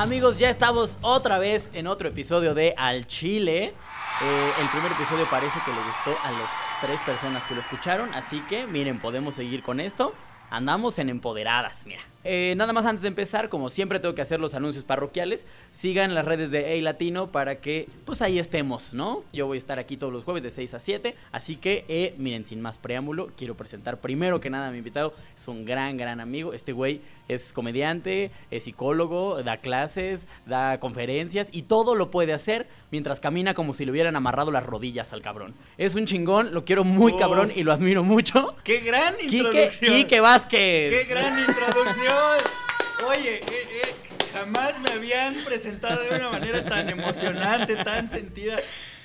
Amigos, ya estamos otra vez en otro episodio de Al Chile. Eh, el primer episodio parece que le gustó a las tres personas que lo escucharon, así que miren, podemos seguir con esto. Andamos en empoderadas, mira. Eh, nada más antes de empezar, como siempre tengo que hacer los anuncios parroquiales. Sigan las redes de A Latino para que pues ahí estemos, ¿no? Yo voy a estar aquí todos los jueves de 6 a 7. Así que, eh, miren, sin más preámbulo, quiero presentar primero que nada a mi invitado. Es un gran, gran amigo. Este güey es comediante, es psicólogo, da clases, da conferencias y todo lo puede hacer mientras camina como si le hubieran amarrado las rodillas al cabrón. Es un chingón, lo quiero muy Uf. cabrón y lo admiro mucho. ¡Qué gran Quique, introducción! Quique Vázquez. ¡Qué gran introducción! Oye, eh, eh, jamás me habían presentado de una manera tan emocionante, tan sentida.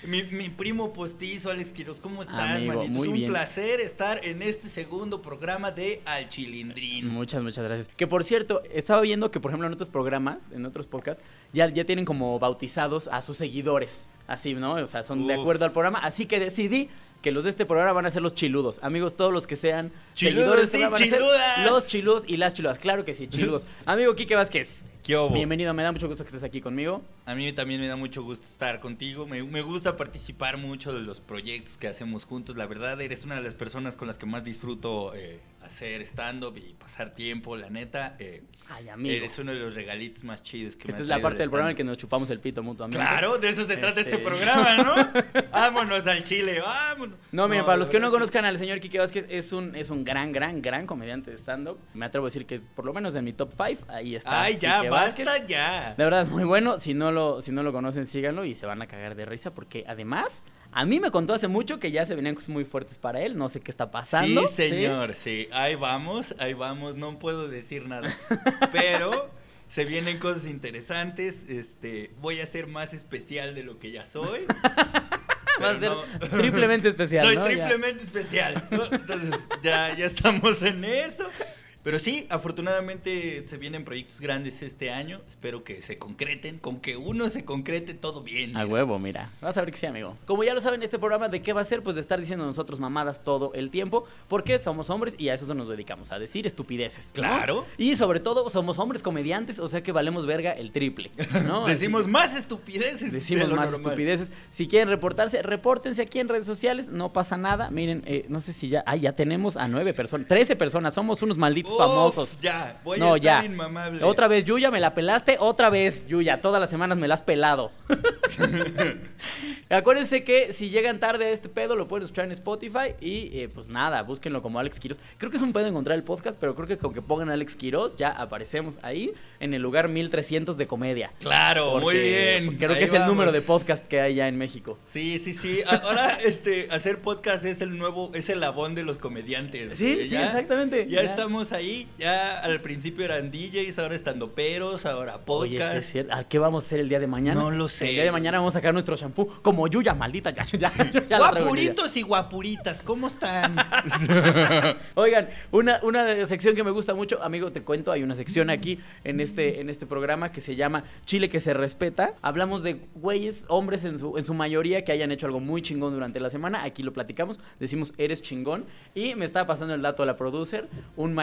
Mi, mi primo postizo, Alex Quiroz, ¿cómo estás, Amigo, manito? muy es un bien. placer estar en este segundo programa de Al Chilindrín. Muchas, muchas gracias. Que por cierto, estaba viendo que, por ejemplo, en otros programas, en otros podcasts, ya, ya tienen como bautizados a sus seguidores. Así, ¿no? O sea, son de acuerdo al programa. Así que decidí que los de este programa van a ser los chiludos. Amigos, todos los que sean Chiludos, seguidores sí, programa van a ser chiludas. los chiludos y las chiludas. Claro que sí, chiludos. Amigo Quique Vázquez, ¿Qué bienvenido. Me da mucho gusto que estés aquí conmigo. A mí también me da mucho gusto estar contigo. Me, me gusta participar mucho de los proyectos que hacemos juntos. La verdad, eres una de las personas con las que más disfruto eh, hacer stand-up y pasar tiempo. La neta, eh, Ay, amigo. eres uno de los regalitos más chidos que me Esta ha es la parte el del programa en que nos chupamos el pito mutuamente. Claro, de eso se trata este Este- programa, ¿no? vámonos al Chile, vámonos. No, miren, para los que no conozcan al señor Quique Vázquez, es un, es un gran, gran, gran comediante de stand-up. Me atrevo a decir que por lo menos en mi top 5, ahí está. Ay, ya, Quique basta Vázquez. ya. De verdad es muy bueno. Si no, lo, si no lo conocen, síganlo y se van a cagar de risa. Porque además, a mí me contó hace mucho que ya se venían cosas muy fuertes para él. No sé qué está pasando. Sí, señor, sí. Ahí vamos, ahí vamos. No puedo decir nada. Pero se vienen cosas interesantes. Este, voy a ser más especial de lo que ya soy. Va a ser no- triplemente especial. Soy ¿no? Ya. triplemente especial. Entonces, ya, ya estamos en eso. Pero sí, afortunadamente se vienen proyectos grandes este año. Espero que se concreten. Con que uno se concrete, todo bien. A huevo, mira. Vas a ver que sí, amigo. Como ya lo saben, este programa de qué va a ser, pues de estar diciendo nosotros mamadas todo el tiempo, porque somos hombres y a eso nos dedicamos, a decir estupideces. ¿no? Claro. Y sobre todo, somos hombres comediantes, o sea que valemos verga el triple. ¿no? Decimos más estupideces. de Decimos más normal. estupideces. Si quieren reportarse, repórtense aquí en redes sociales, no pasa nada. Miren, eh, no sé si ya. Ah, ya tenemos a nueve personas, trece personas, somos unos malditos Uf, famosos. Ya, voy no, a estar ya. inmamable. Otra vez, Yuya, me la pelaste. Otra vez, Yuya. Todas las semanas me la has pelado. Acuérdense que si llegan tarde a este pedo, lo pueden escuchar en Spotify. Y eh, pues nada, búsquenlo como Alex Quiroz. Creo que es un pedo encontrar el podcast, pero creo que con que pongan Alex Quiroz, ya aparecemos ahí en el lugar 1300 de comedia. Claro, muy bien. creo Ahí que es el número de podcast que hay ya en México. Sí, sí, sí. Ahora, este, hacer podcast es el nuevo, es el labón de los comediantes. Sí, Eh, sí, exactamente. Ya, Ya. estamos ahí. Ya al principio eran DJs, ahora estando peros, ahora Oye, podcast. sí es cierto. ¿a qué vamos a hacer el día de mañana? No lo sé. El día de mañana vamos a sacar nuestro shampoo como Yuya, maldita. Ya, ya, ya. Guapuritos y guapuritas, ¿cómo están? Oigan, una, una sección que me gusta mucho, amigo, te cuento, hay una sección aquí en este, en este programa que se llama Chile que se respeta. Hablamos de güeyes, hombres en su, en su mayoría que hayan hecho algo muy chingón durante la semana. Aquí lo platicamos, decimos eres chingón. Y me estaba pasando el dato a la producer, un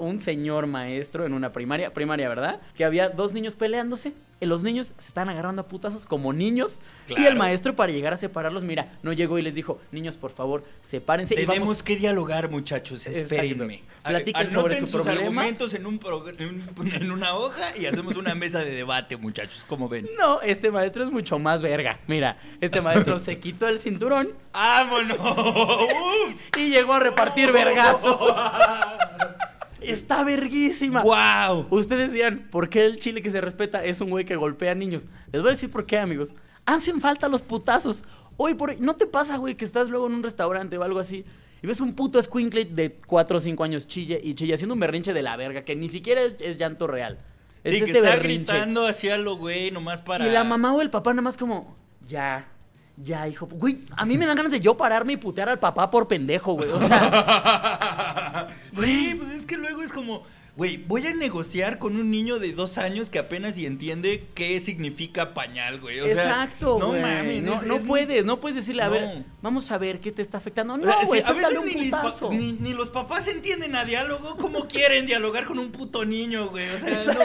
un señor maestro en una primaria, primaria, ¿verdad? Que había dos niños peleándose. y Los niños se están agarrando a putazos como niños. Y el maestro, para llegar a separarlos, mira, no llegó y les dijo: Niños, por favor, sepárense. y Tenemos vamos que dialogar, muchachos. Espérenme. Platiquen sobre su sus problema. argumentos en, un en, un- en una hoja y hacemos una mesa de debate, muchachos. ¿Cómo ven? No, este maestro es mucho más verga. Mira, este maestro se quitó el cinturón ¡Vámonos! Y llegó a repartir vergazos. Está verguísima. ¡Wow! Ustedes dirán, ¿por qué el chile que se respeta es un güey que golpea a niños? Les voy a decir por qué, amigos. Hacen falta los putazos. Hoy por hoy, ¿no te pasa, güey, que estás luego en un restaurante o algo así y ves un puto squinkle de 4 o 5 años chille y chille haciendo un berrinche de la verga que ni siquiera es, es llanto real? Es Sí, que este está berrinche. gritando hacia lo güey, nomás para. Y la mamá o el papá nada más como, ya, ya, hijo. Güey, a mí me dan ganas de yo pararme y putear al papá por pendejo, güey. O sea, sí, pues es que luego es como. Güey, voy a negociar con un niño de dos años que apenas y entiende qué significa pañal, güey. O sea, Exacto, no güey. mames. No, no muy- puedes, no puedes decirle, a No. ver, vamos a ver qué te está afectando. No, sí, güey, a veces un ni, los pa- putazo. ni- ni los papás entienden a diálogo. ¿Cómo quieren dialogar con un puto niño, güey? O sea, no-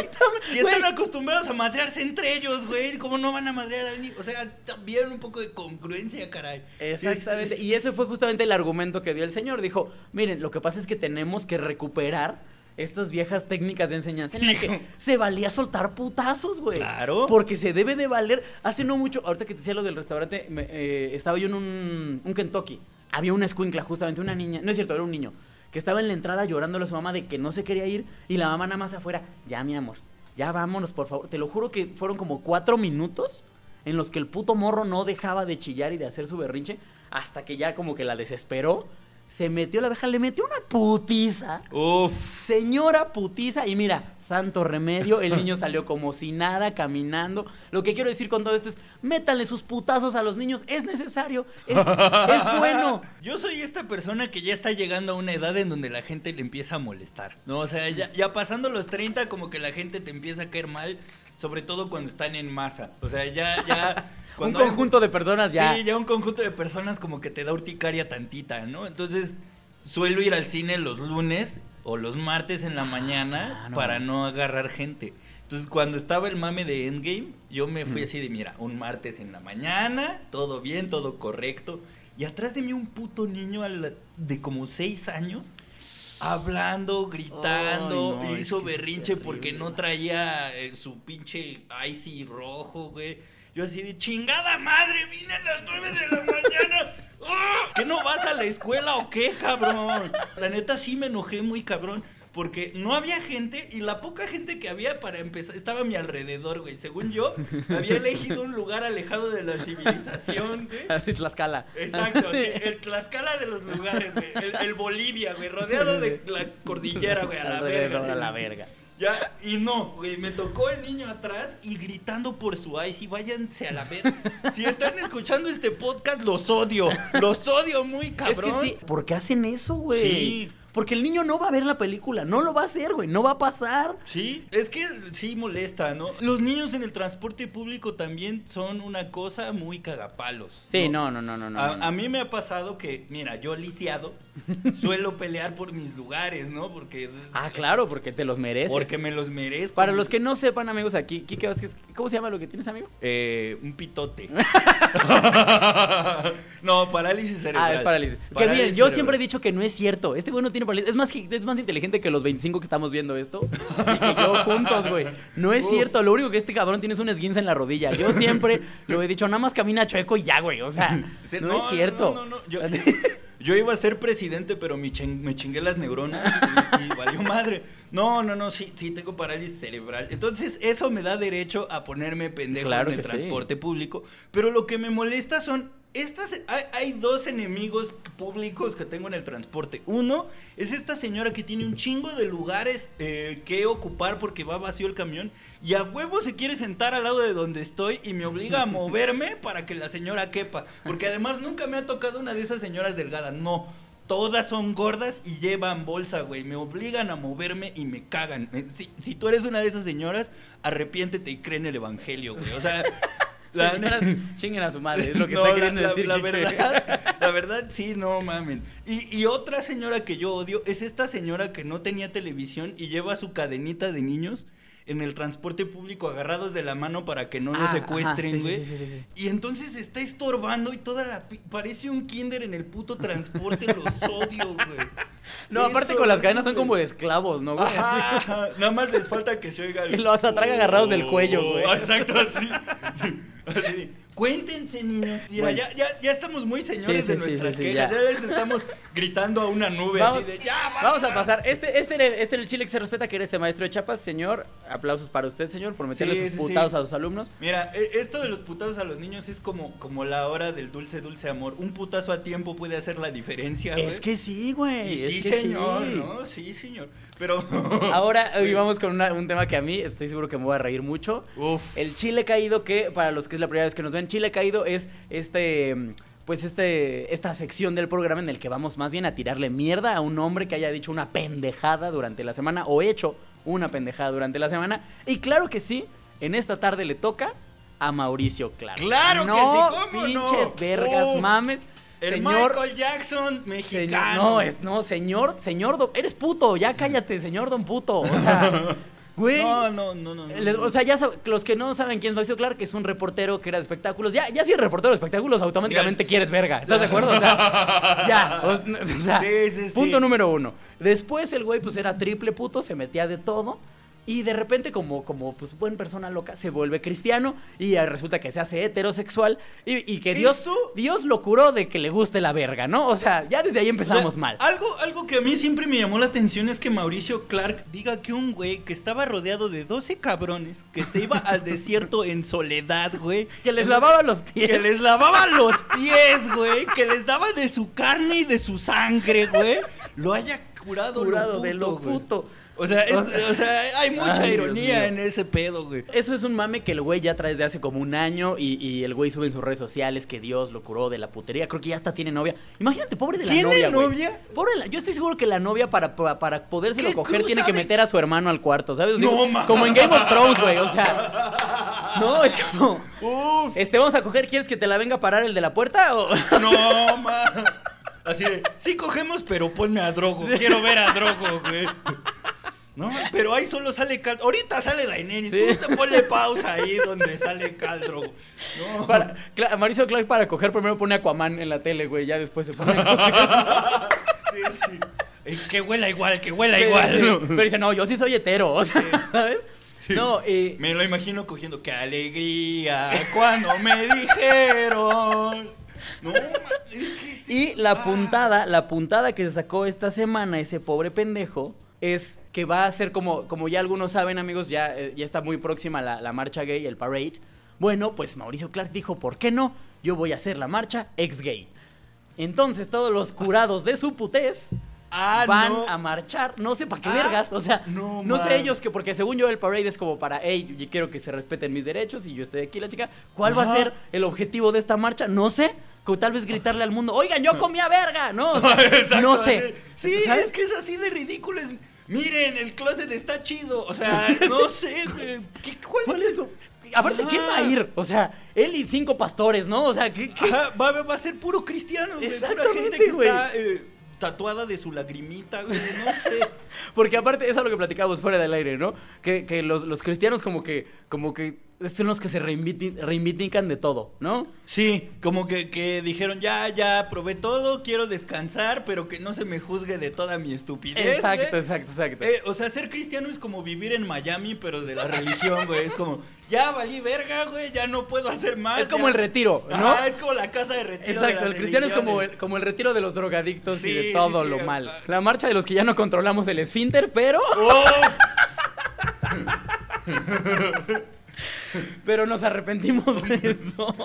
si están güey. acostumbrados a madrearse entre ellos, güey, ¿cómo no van a madrear al niño? O sea, también un poco de congruencia, caray. Exactamente. Es- es- Y ese fue justamente el argumento que dio el señor. Dijo, miren, lo que pasa es que tenemos que recuperar estas viejas técnicas de enseñanza en la que se valía soltar putazos, güey. Claro. Porque se debe de valer. Hace no mucho, ahorita que te decía lo del restaurante, me- eh, estaba yo en un, un Kentucky. Había una escuincla, justamente una niña. No es cierto, era un niño. Que estaba en la entrada llorándole a su mamá de que no se quería ir. Y la mamá nada más afuera, ya mi amor, ya vámonos, por favor. Te lo juro que fueron como cuatro minutos en los que el puto morro no dejaba de chillar y de hacer su berrinche hasta que ya como que la desesperó. Se metió la abeja, le metió una putiza. Uf. Señora putiza, y mira, santo remedio, el niño salió como si nada, caminando. Lo que quiero decir con todo esto es, métanle sus putazos a los niños, es necesario, es, es bueno. Yo soy esta persona que ya está llegando a una edad en donde la gente le empieza a molestar, ¿no? O sea, ya, ya pasando los 30 como que la gente te empieza a caer mal, sobre todo cuando están en masa. O sea, ya, ya... Un cuando hay- conjunto de personas ya. Sí, ya un conjunto de personas como que te da urticaria tantita, ¿no? Entonces, suelo ir al cine los lunes o los martes en la mañana claro. para no agarrar gente. Entonces, cuando estaba el mame de Endgame, yo me fui así de, mira, un martes en la mañana, todo bien, todo correcto. Y atrás de mí un puto niño de como seis años, hablando, gritando, Ay, no, es hizo berrinche porque no traía eh, su pinche icy rojo, güey. Yo así de chingada madre, vine a las 9 de la mañana. ¡Ah! ¿Que no vas a la escuela o qué, cabrón? La neta sí me enojé muy cabrón. Porque no había gente y la poca gente que había para empezar estaba a mi alrededor, güey. Según yo, había elegido un lugar alejado de la civilización, güey. Así Tlaxcala. Exacto, sí, el Tlaxcala de los lugares, güey. El, el Bolivia, güey, rodeado de la cordillera, güey, a la verga. A la verga. Ya, y no, güey, me tocó el niño atrás y gritando por su ice y váyanse a la verga. Si están escuchando este podcast, los odio. Los odio muy cabrón. Es que sí, ¿por qué hacen eso, güey? Sí. Porque el niño no va a ver la película, no lo va a hacer, güey, no va a pasar. Sí, es que sí molesta, ¿no? Los niños en el transporte público también son una cosa muy cagapalos. Sí, no, no, no, no, no. a, no. a mí me ha pasado que, mira, yo lisiado suelo pelear por mis lugares, ¿no? Porque Ah, claro, porque te los mereces. porque me los merezco. Para los que no sepan, amigos, aquí, Kike Vázquez, ¿cómo se llama lo que tienes, amigo? Eh, un pitote. no, parálisis cerebral. Ah, es parálisis. Que Parálisis bien, yo cerebral. siempre he dicho que no es cierto. Este güey no tiene Es más, es más inteligente que los 25 que estamos viendo esto. Y que yo juntos, güey. No es Uf. cierto. Lo único que este cabrón tiene es un esguince en la rodilla. Yo siempre lo he dicho, nada más camina chueco y ya, güey. O sea, no, es cierto. No, no, no. Yo, yo iba a ser presidente, pero me, ching- me chingué las neuronas y, y valió madre. No, no, no, sí, sí tengo parálisis cerebral. Entonces, eso me da derecho a ponerme pendejo Claro en el sí. transporte público. Pero lo que me molesta son. Estas, hay, hay dos enemigos públicos que tengo en el transporte. Uno es esta señora que tiene un chingo de lugares eh, que ocupar porque va vacío el camión y a huevo se quiere sentar al lado de donde estoy y me obliga a moverme para que la señora quepa. Porque además nunca me ha tocado una de esas señoras delgadas. No. Todas son gordas y llevan bolsa, güey. Me obligan a moverme y me cagan. Eh, Si, si tú eres una de esas señoras, arrepiéntete y cree en el evangelio, güey. O sea, la- chinguen a su madre. Es lo que no, está queriendo la, decir. la verdad, la verdad, sí, no mamen. Y, y otra señora que yo odio es esta señora que no tenía televisión y lleva su cadenita de niños en el transporte público agarrados de la mano para que no Ah, los secuestren, güey. sí, sí, sí, sí. Y entonces está estorbando y toda la... Parece un kinder en el puto transporte, los odio, güey. No, aparte con las cadenas son como de esclavos, ¿no, güey? Ajá, nada más les falta que se oiga el... Y los atrae agarrados del cuello, güey. Oh, Exacto, así. Así. Cuéntense, niños. Mira, Bueno. ya, ya, ya estamos muy señores Sí, de sí, nuestras sí, quejas. ya. Ya. les estamos gritando a una nube Vamos, así de ya, vamos a basta". pasar. Este, este, era el- este era el chile que se respeta, que era este maestro de Chiapas. Señor, aplausos para usted, señor, por meterle sus putados a sus alumnos. Mira, e- esto de los putazos a los niños es como, como la hora del dulce, dulce amor. Un putazo a tiempo puede hacer la diferencia. Es que sí, güey. Sí, que señor, sí. ¿no? Sí, señor. Pero... Ahora hoy vamos con una- un tema que a mí estoy seguro que me voy a reír mucho. Uf. El chile caído, que para los que es la primera vez que nos ven, chile caído es este mm, pues este, esta sección del programa en el que vamos más bien a tirarle mierda a un hombre que haya dicho una pendejada durante la semana o hecho una pendejada durante la semana. Y claro que sí, en esta tarde le toca a Mauricio Clark. ¡Claro que no, sí! ¿Cómo pinches no? vergas, Uf, mames. El señor, Michael Jackson señor- mexicano. no, es, no, señor, señor, don- eres puto, ya cállate, señor don puto. O sea, güey. No, no, no, no. Les- o sea, ya sab- los que no saben quién es Mauricio Clark, es un reportero que era de espectáculos. Ya, ya si eres reportero de espectáculos, automáticamente Ya, quieres verga. ¿Estás de acuerdo? O sea, ya. O, o sea, Sí, sí, sí. punto número uno. Después el güey, pues era triple puto, se metía de todo. Y de repente, como, como pues, buena persona loca, se vuelve cristiano y resulta que se hace heterosexual y, y que Dios, Eso- Dios lo curó de que le guste la verga, ¿no? O sea, ya desde ahí O empezamos sea, mal. Algo, algo que a mí siempre me llamó la atención es que Mauricio Clark diga que un güey que estaba rodeado de 12 cabrones, que se iba al desierto en soledad, güey. Que les lavaba los pies. Que les lavaba los pies, güey. Que les daba de su carne y de su sangre, güey. Lo haya curado, curado lo de lo puto, güey. puto. O sea, es- o sea, hay mucha Ay, ironía en ese pedo, güey. Eso es un mame que el güey ya trae desde hace como un año y, y el güey sube en sus redes sociales que Dios lo curó de la putería. Creo que ya hasta tiene novia. Imagínate, pobre de la ¿Tiene novia, güey. novia? Pobre la- yo estoy seguro que la novia para, para, para podérselo ¿Qué coger tiene que meter a su hermano al cuarto, ¿sabes? No, Digo, ma. como en Game of Thrones, güey. O sea, no, es como... Uf, Este, vamos a coger, ¿quieres que te la venga a parar el de la puerta? O... no, ma. Así de, sí cogemos, pero ponme a Drogo. Quiero ver a Drogo, güey. No, pero ahí solo sale Cal. Ahorita sale Daenerys. Sí. Tú te ponle pausa ahí donde sale Cal Drogo. No. Para, Cla- Mauricio Clark para coger primero pone Aquaman en la tele, güey. Ya después se pone... a. Sí, sí. Eh, Que huela igual, que huela Sí, igual. sí. ¿no? Pero dice, no, yo sí soy hetero, o sea, ¿sabes? Sí. No, eh, Me lo imagino cogiendo. ¡Qué alegría! Cuando me dijeron. No, es que sí. Y la Ah. puntada, la puntada que se sacó esta semana ese pobre pendejo es que va a ser como, como ya algunos saben amigos, ya, eh, ya está muy próxima la, la marcha gay, el parade. Bueno, pues Mauricio Clark dijo, ¿por qué no? Yo voy a hacer la marcha ex gay. Entonces todos los curados de su putés Ah, van no. a marchar, no sé para qué Ah, vergas, o sea, no, no, sé ellos que porque según yo el parade es como para, hey, yo quiero que se respeten mis derechos y yo estoy aquí la chica, ¿cuál va a ser el objetivo de esta marcha? No sé, tal vez gritarle al mundo, oigan, yo comía verga, no, o sea, Exacto, no sé. Sí, ¿Sabes? es que es así de ridículo. es, Miren, el closet está chido. O sea, no sé. ¿qué- ¿Cuál, ¿Cuál es es tu- Aparte, ¿quién va a ir? O sea, él y cinco pastores, ¿no? O sea, ¿qué, qué? Ajá, va, va a ser puro cristiano, güey. Pura Exactamente, gente que güey. está eh, tatuada de su lagrimita, güey. No sé. Porque aparte, eso es lo que platicábamos fuera del aire, ¿no? Que, que los, los cristianos como que, como que son los que se reivindi- reivindican de todo, ¿no? Sí, como que, que dijeron, ya, ya, probé todo, quiero descansar, pero que no se me juzgue de toda mi estupidez. Exacto, güey. exacto, exacto. Eh, o sea, ser cristiano es como vivir en Miami, pero de la religión, güey. Es como, ya valí verga, güey, ya no puedo hacer más. es como ya". el retiro, ¿no? Es como la casa de retiro. Exacto, el cristiano es como el, como el retiro de los drogadictos y de todo sí, lo mal. La marcha de los que ya no controlamos el esfínter, pero, ¡Oh! pero nos arrepentimos de eso.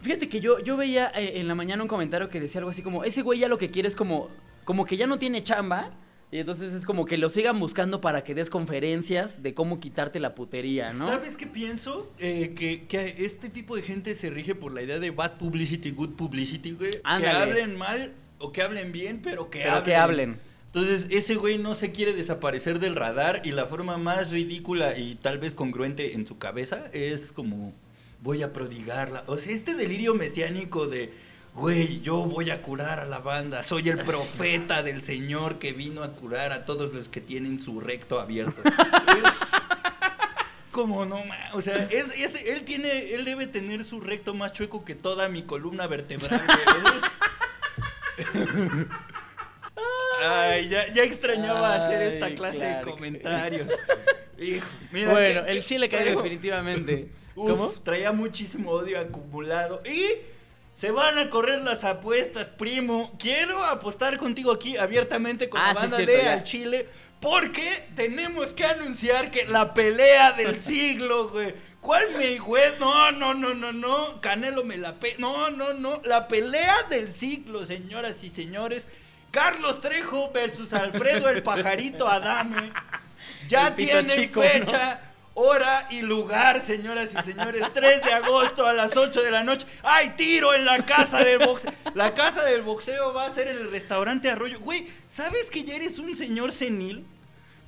Fíjate que yo, yo veía eh, en la mañana un comentario que decía algo así como, ese güey ya lo que quiere es como, como que ya no tiene chamba. Y entonces es como que lo sigan buscando para que des conferencias de cómo quitarte la putería, ¿no? ¿Sabes qué pienso? Eh, que, que este tipo de gente se rige por la idea de bad publicity, good publicity, güey. Que hablen mal o que hablen bien, pero que Pero hablen. que hablen. Entonces, ese güey no se quiere desaparecer del radar y la forma más ridícula y tal vez congruente en su cabeza es como voy a prodigarla. O sea, este delirio mesiánico de güey, yo voy a curar a la banda, soy el profeta del Señor que vino a curar a todos los que tienen su recto abierto. Es como no o sea, es, es- él tiene él debe tener su recto más chueco que toda mi columna vertebral. Ay, ya, ya extrañaba hacer esta Ay, clase claro de que- comentarios. Hijo, mira bueno, que- el chile cae traigo- definitivamente. Uf, ¿Cómo? Traía muchísimo odio acumulado. Y se van a correr las apuestas, primo. Quiero apostar contigo aquí abiertamente con Ah, la sí, banda cierto, de ya. Al Chile. Porque tenemos que anunciar que la pelea del siglo, güey. ¿Cuál me güey? No, no, no, no, no. Canelo me la pe... No, no, no. La pelea del siglo, señoras y señores. Carlos Trejo versus Alfredo el pajarito Adame. Ya tiene chico, ¿no? fecha. Hora y lugar, señoras y señores. 3 de agosto a las 8 de la noche. ¡Hay tiro en la casa del boxeo! La casa del boxeo va a ser en el restaurante Arroyo. Güey, ¿sabes que ya eres un señor senil?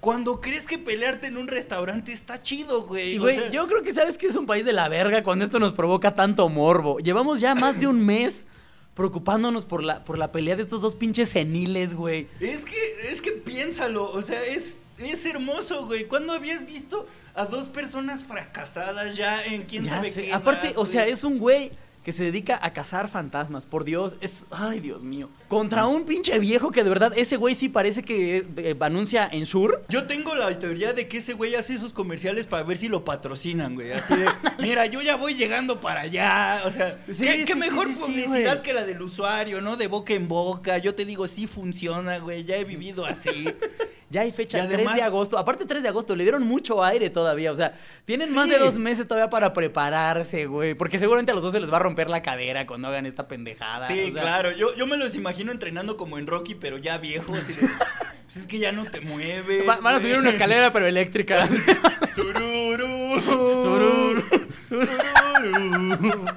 Cuando crees que pelearte en un restaurante está chido, güey. Y O güey, sea, yo creo que sabes que es un país de la verga cuando esto nos provoca tanto morbo. Llevamos ya más de un mes preocupándonos por la, por la pelea de estos dos pinches seniles, güey. Es que, es que piénsalo, o sea, es, es hermoso, güey. ¿Cuándo habías visto a dos personas fracasadas ya en quién Ya sabe sé. qué? Aparte, edad, o sea, es un güey que se dedica a cazar fantasmas. Por Dios, es. Ay, Dios mío. Contra un pinche viejo que de verdad, ese güey sí parece que eh, anuncia en Sur. Yo tengo la teoría de que ese güey hace esos comerciales para ver si lo patrocinan, güey. Así de, mira, yo ya voy llegando para allá. O sea, Sí, qué, sí, qué sí, mejor publicidad que la del usuario, ¿no? De boca en boca. Yo te digo, sí funciona, güey. Ya he vivido así. Ya hay fecha, Y 3 además- de agosto. Aparte, 3 de agosto, le dieron mucho aire todavía. O sea, tienen más de dos meses todavía para prepararse, güey. Porque seguramente a los dos se les va a romper la cadera cuando hagan esta pendejada. Sí, o sea, claro. Yo, yo me los imagino entrenando como en Rocky, pero ya viejo. Así de, pues es que ya no te mueves. va- van a güey". subir una escalera, pero eléctrica. Tururú, Tururú. tururú.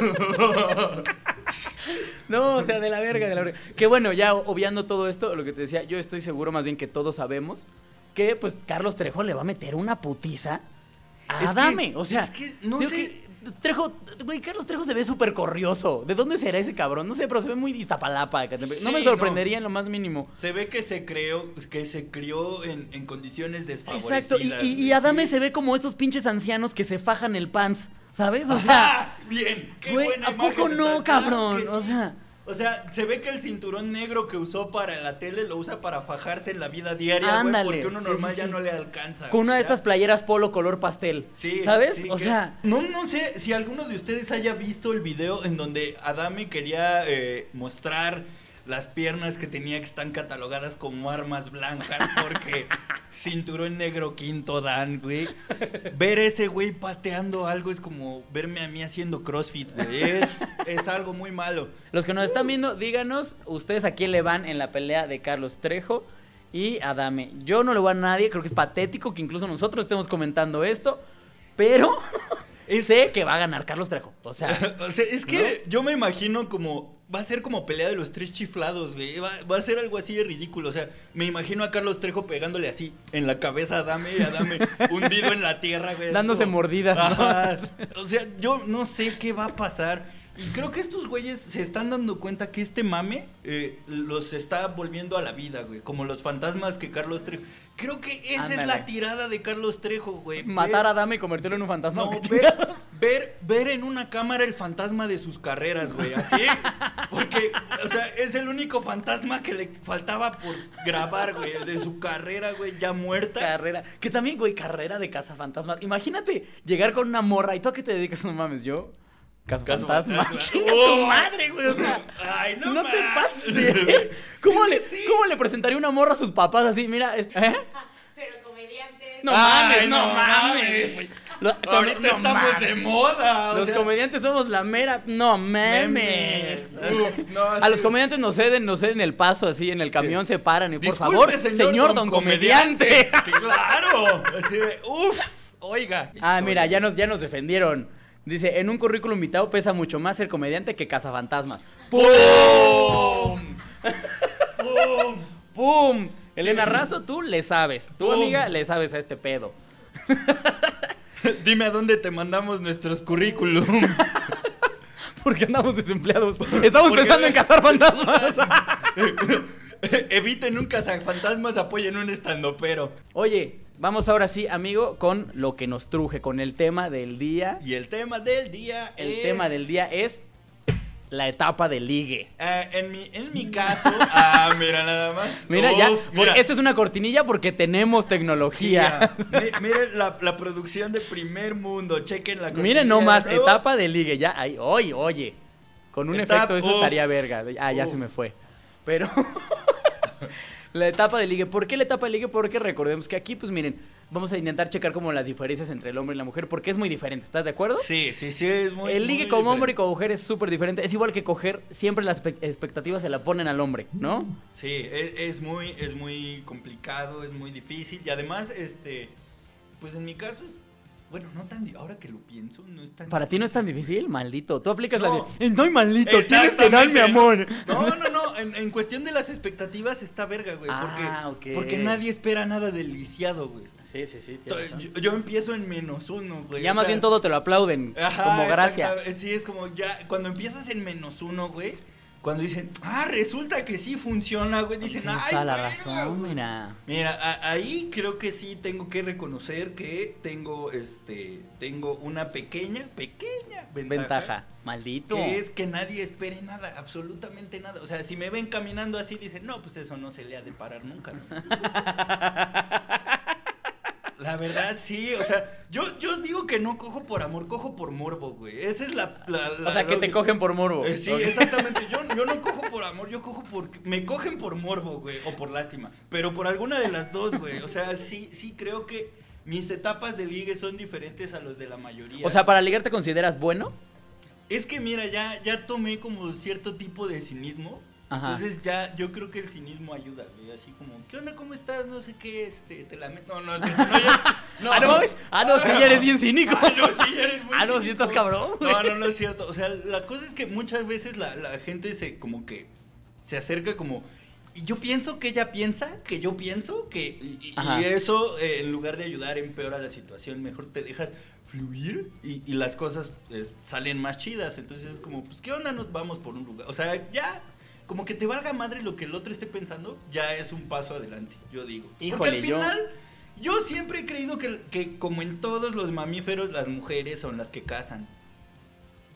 No, o sea, de la verga, de la verga. Que bueno, ya obviando todo esto, lo que te decía, yo estoy seguro más bien que todos sabemos que pues Carlos Trejo le va a meter una putiza a Es que- Adame. o sea, es que no sé- que Trejo, güey, Carlos Trejo se ve súper corrioso. ¿De dónde será ese cabrón? No sé, pero se ve muy Catepec. no Sí, me no. sorprendería en lo más mínimo. Se ve que se creó, que se crió en, en condiciones desfavorecidas. Exacto, y, y, Adame sí. se ve como estos pinches ancianos que se fajan el pants, ¿sabes? O sea, Ajá, bien, qué güey, buena ¿a poco no, cabrón? O sea, O sea, se ve que el cinturón negro que usó para la tele lo usa para fajarse en la vida diaria, güey, Ándale, porque uno sí, normal sí, ya no le alcanza. con una de ya. estas playeras polo color pastel. Sí, ¿Sabes? o que- sea, no, no sé si alguno de ustedes haya visto el video en donde Adame quería eh, mostrar las piernas que tenía que están catalogadas como armas blancas porque cinturón negro quinto dan, güey. Ver ese güey pateando algo es como verme a mí haciendo CrossFit, güey. Es, es algo muy malo. Los que nos están viendo, díganos ustedes a quién le van en la pelea de Carlos Trejo y Adame. Yo no le voy a nadie, creo que es patético que incluso nosotros estemos comentando esto, pero sé que va a ganar Carlos Trejo. O sea, O sea, es que yo me imagino como. Va a ser como pelea de los tres chiflados, güey. Va, va a ser algo así de ridículo. O sea, me imagino a Carlos Trejo pegándole así en la cabeza a Dame y a Dame hundido en la tierra, güey. Dándose Como- mordidas, ¿no? O sea, yo no sé qué va a pasar. Y creo que estos güeyes se están dando cuenta que este mame eh, los está volviendo a la vida, güey. Como los fantasmas que Carlos Trejo. Creo que esa es la tirada de Carlos Trejo, güey. matar Ver- a Adame y convertirlo en un fantasma. no, ver, ver en una cámara el fantasma de sus carreras, güey, así. Porque, o sea, es el único fantasma que le faltaba por grabar, güey, el de su carrera, güey, ya muerta. Carrera. Que también, güey, carrera de cazafantasmas. Imagínate llegar con una morra y tú a qué te dedicas, no mames, yo. Cazafantasmas. Cazafantasmas. Chinga tu Oh. madre, güey. O sea, Ay, no, no, te pases. ¿Cómo, le, sí. ¿Cómo le presentaría una morra a sus papás así? Mira, ¿eh? Pero comediante. No Ay, mames, no no mames. mames. güey. Lo- Ahorita no estamos mames. de moda. Los sea, comediantes somos la mera. No mames. Memes. Uf, no, a sí. los comediantes nos ceden, nos ceden el paso así en el camión, se paran y por Disculpe, favor, señor, don, comediante. claro. Así de, uf, oiga. Ah, mira, ya nos, ya nos defendieron. Dice, en un currículum invitado pesa mucho más ser comediante que cazafantasmas. ¡Pum! ¡Pum! ¡Pum! Elena Razo, tú le sabes. Tu ¡Pum! amiga le sabes a este pedo. Dime a dónde te mandamos nuestros currículums. Porque andamos desempleados. Estamos Porque- pensando en cazar fantasmas. Eviten un cazafantasmas, apoyen un estandopero. Oye, vamos ahora sí, amigo, con lo que nos truje, con el tema del día. Y el tema del día El es- tema del día es la etapa de ligue. Eh, en, mi, en mi caso. ah, mira, nada más. Mira, ya, por- esto es una cortinilla porque tenemos tecnología. Mi- Miren la, la producción de primer mundo. Chequen la Miren cortinilla nomás, de nuevo. etapa de ligue, ya, ahí, oye, oye. Con un efecto eso estaría verga. Ah, ya uf. se me fue. Pero la etapa de ligue, ¿por qué la etapa de ligue? Porque recordemos que aquí, pues miren, vamos a intentar checar como las diferencias entre el hombre y la mujer, porque es muy diferente, ¿estás de acuerdo? Sí, sí, sí, es muy. el ligue muy con hombre y con mujer es súper diferente. Es igual que coger, siempre las expectativas se la ponen al hombre, ¿no? Sí, es, es muy, es muy complicado, es muy difícil. Y además, este. Pues en mi caso es Bueno, no tan. Ahora que lo pienso, no es tan. Para ti no es tan difícil, maldito. Tú aplicas No. la de. "Eh, No hay maldito, tienes que darme amor. No, no, no. En, en cuestión de las expectativas está verga, güey. Porque, Ah, ok. porque nadie espera nada del lisiado, güey. Sí, sí, sí. Yo, yo empiezo en menos uno, güey. Ya más sea, bien todo te lo aplauden. Ajá, como gracia. Sí, es como ya. Cuando empiezas en menos uno, güey. Cuando dicen, ah, resulta que sí funciona, güey. Dicen, Tienes ay, toda la razón, güey". mira. Mira, a- ahí creo que sí tengo que reconocer que tengo, este, tengo una pequeña, pequeña ventaja. Ventaja. Maldito. Que es que nadie espere nada, absolutamente nada. O sea, si me ven caminando así, dicen, no, pues eso no se le ha de parar nunca. ¿no?". La verdad, sí, o sea, yo, yo os digo que no cojo por amor, cojo por morbo, güey. Esa es la... la- la- o sea, que te cogen por morbo. Eh, sí, exactamente. Yo, yo no cojo por amor, yo cojo por. Me cogen por morbo, güey, o por lástima. Pero por alguna de las dos, güey. O sea, sí, sí creo que mis etapas de ligue son diferentes a los de la mayoría. O sea, para ligar te consideras bueno. es que mira, ya, ya tomé como cierto tipo de cinismo. Ajá. Entonces ya, yo creo que el cinismo ayuda, güey. Así como, ¿qué onda? ¿Cómo estás? No sé qué, este, te la meto. No, no, sé, no, no. Ah, no mames. Ah, no, sí, ya eres bien cínico. Ah, no, sí, eres muy Ah, no, sí estás cabrón, güey. No, no, no es cierto. O sea, la cosa es que muchas veces la, la gente se como que se acerca como y yo pienso que ella piensa que yo pienso que y eso eh, en lugar de ayudar empeora la situación. Mejor te dejas fluir y, y las cosas pues, salen más chidas. Entonces es como, pues, ¿qué onda? Nos vamos por un lugar. O sea, ya como que te valga madre lo que el otro esté pensando, ya es un paso adelante, yo digo. Porque Híjole, al yo- final, yo siempre he creído que, que como en todos los mamíferos, las mujeres son las que cazan.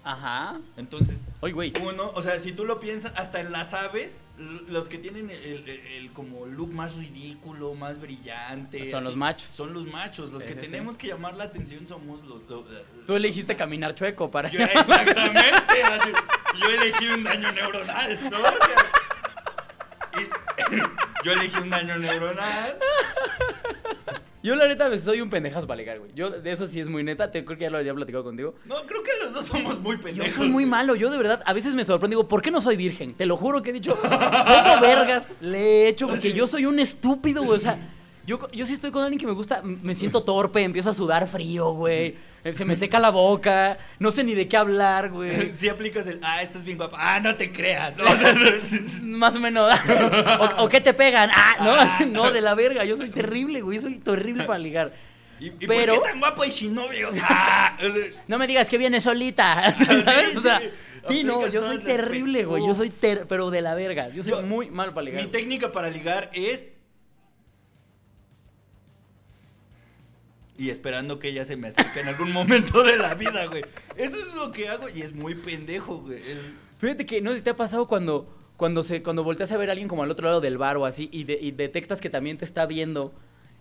Ajá. Entonces, Oye, güey. uno, o sea, si tú lo piensas, hasta en las aves, los que tienen el, el- el como look más ridículo, más brillante. Son los machos. Son los machos. Los Sí, que sí, sí. tenemos que llamar la atención somos los. los- Tú elegiste caminar chueco para. Yo, exactamente. así, yo elegí un daño neuronal, ¿no? O sea, y- yo elegí un daño neuronal. Yo, la neta, soy un pendejas para ligar, güey. Yo, de eso sí es muy neta. Te creo que ya lo había platicado contigo. No, creo que los dos somos muy Yo pendejos. soy muy malo, yo de verdad, a veces me sorprendo, digo, ¿por qué no soy virgen? Te lo juro que he dicho, ¿cómo vergas le he hecho? Porque yo soy un estúpido, güey, o sea, yo, yo sí estoy con alguien que me gusta, me siento torpe, empiezo a sudar frío, güey, eh, se me seca la boca, no sé ni de qué hablar, güey. Si aplicas el, ah, estás bien guapa. Ah, no te creas. ¿no? Más o menos. o, o que te pegan. Ah, no, así, no, de la verga. Yo soy terrible, güey. Soy terrible para ligar. ¿Y, y Pero- por qué tan guapo y sin novio? O sea, No me digas que viene solita. ¿Sabes? O sea, sí. no, yo soy terrible, güey. Yo soy ter pero de la verga. Yo soy Yo- muy mal para ligar. Mi técnica para ligar es. Y esperando que ella se me acerque en algún momento de la vida, güey. Eso es lo que hago y es muy pendejo, güey. Es- Fíjate que no sé si te ha pasado cuando cuando se cuando volteas a ver a alguien como al otro lado del bar o así y, de- y detectas que también te está viendo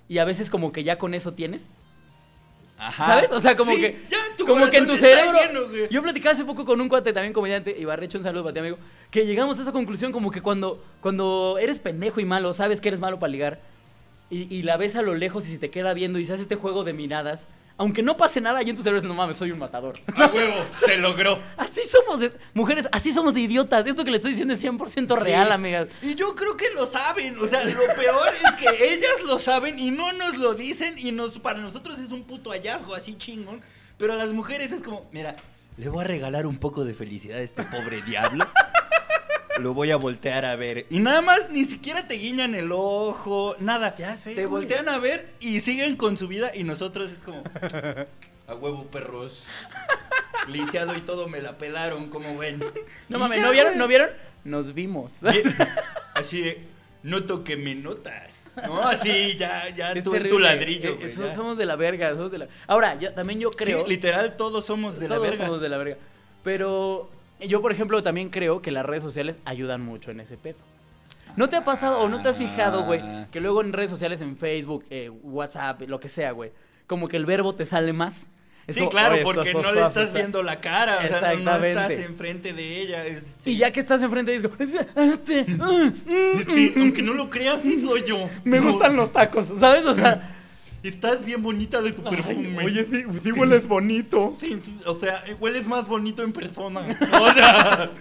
y a veces como que ya con eso tienes. Ajá. ¿Sabes? O sea, como Sí, que ya, tu como que en tu cerebro. lleno, güey. yo platicaba hace poco con un cuate también comediante y Barrecho, un saludo para ti, amigo, que llegamos a esa conclusión como que cuando cuando eres pendejo y malo, sabes que eres malo para ligar y, y la ves a lo lejos y se te queda viendo y se hace este juego de miradas, aunque no pase nada, y en tu cerebro no mames, soy un matador. A huevo, se logró. Así somos de, mujeres, así somos de idiotas. Esto que le estoy diciendo es 100% real, Sí. amigas. Y yo creo que lo saben. O sea, lo peor es que ellas lo saben y no nos lo dicen. Y nos, para nosotros es un puto hallazgo así chingón. Pero a las mujeres es como, mira, le voy a regalar un poco de felicidad a este pobre diablo. Lo voy a voltear a ver. Y nada más, ni siquiera te guiñan el ojo, nada. Ya sé, Te güey. voltean a ver y siguen con su vida. Y nosotros es como, a huevo, perros. Lisiado y todo me la pelaron, como ven. No mames, ¿no vieron? ¿No vieron? Nos vimos. Así de, noto que me notas. ¿No? Así, ya, ya Es tú en tu ladrillo, Eh, güey, ya. somos de la verga, somos de la... Ahora, yo, también yo creo... Sí, literal, todos somos de la todos verga. somos de la verga. Pero yo, por ejemplo, también creo que las redes sociales ayudan mucho en ese pedo. ¿No te ha pasado o no te has fijado, güey, Ah. que luego en redes sociales, en Facebook, eh, WhatsApp, lo que sea, güey, como que el verbo te sale más? Es Sí, como, claro, porque no le estás viendo la cara, o sea, no- estás enfrente de ella. es- Y ya que estás enfrente, dices, este, ah, mm, Este, aunque no lo creas, sí soy yo. me No, gustan los tacos, ¿sabes? O sea, Estás bien bonita de tu perfume. oye, sí, sí hueles bonito. Sí, sí, o sea, hueles más bonito en persona. O sea,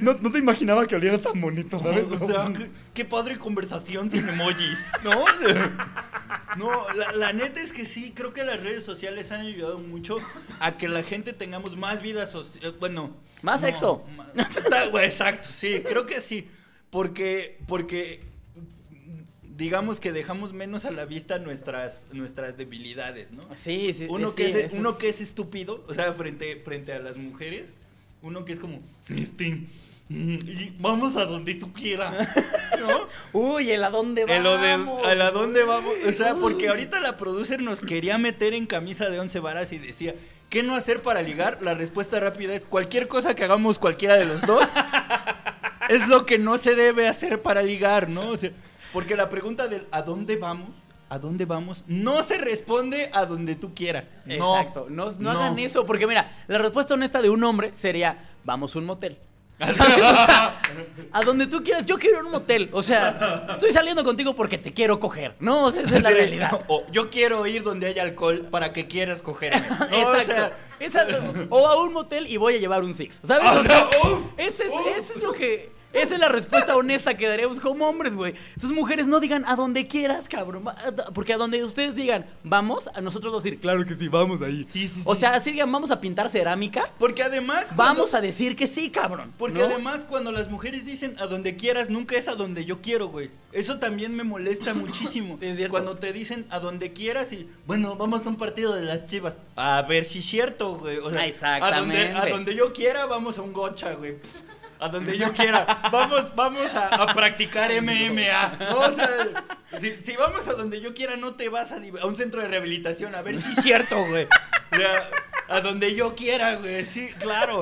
No, no te imaginaba que oliera tan bonito, o sea, qué, qué padre conversación sin emojis, ¿no? No, la, la neta es que sí, creo que las redes sociales han ayudado mucho a que la gente tengamos más vida social. Bueno. Más no, sexo. Exacto, sí, creo que sí. Porque, porque digamos que dejamos menos a la vista nuestras, nuestras debilidades, ¿no? Sí, sí. Uno, sí, que, es, uno que es estúpido, o sea, frente, frente a las mujeres, uno que es como, este, mm, y vamos a donde tú quieras, ¿no? Uy, ¿el a dónde vamos? Lo de, ¿a dónde vamos? O sea, porque ahorita la producer nos quería meter en camisa de once varas y decía, ¿qué no hacer para ligar? La respuesta rápida es, cualquier cosa que hagamos cualquiera de los dos es lo que no se debe hacer para ligar, ¿no? O sea, porque la pregunta del ¿a dónde vamos? ¿A dónde vamos? No se responde a donde tú quieras. No. Exacto. No, no hagan eso, porque mira, la respuesta honesta de un hombre sería, vamos a un motel. A donde tú quieras, yo quiero ir a un motel. O sea, estoy saliendo contigo porque te quiero coger. No, o sea, esa es la realidad. O yo quiero ir donde haya alcohol para que quieras cogerme. ¿no? O Exacto. sea, Esa- o a un motel y voy a llevar un six. ¿Sabes? O O sea, sea, uf, ese, es, uf. ese es lo que. Esa es la respuesta honesta que daremos como hombres, güey. Entonces, mujeres, no digan a donde quieras, cabrón. Porque a donde ustedes digan, vamos, a nosotros vamos a decir, claro que sí, vamos ahí. Sí, sí, O sea, así digan, vamos a pintar cerámica. porque además... Vamos a decir que sí, cabrón. Porque ¿no? además cuando las mujeres dicen a donde quieras, nunca es a donde yo quiero, güey. Eso también me molesta muchísimo. Es cierto. Cuando te dicen a donde quieras y, bueno, vamos a un partido de las chivas. A ver si es cierto, güey. O sea, Exactamente. A donde, a donde yo quiera, vamos a un gocha, güey. A donde yo quiera. Vamos, vamos a, a practicar MMA. O sea, si, si vamos a donde yo quiera, no te vas a, a un centro de rehabilitación. A ver si es cierto, güey. O sea, a donde yo quiera, güey. Sí, claro.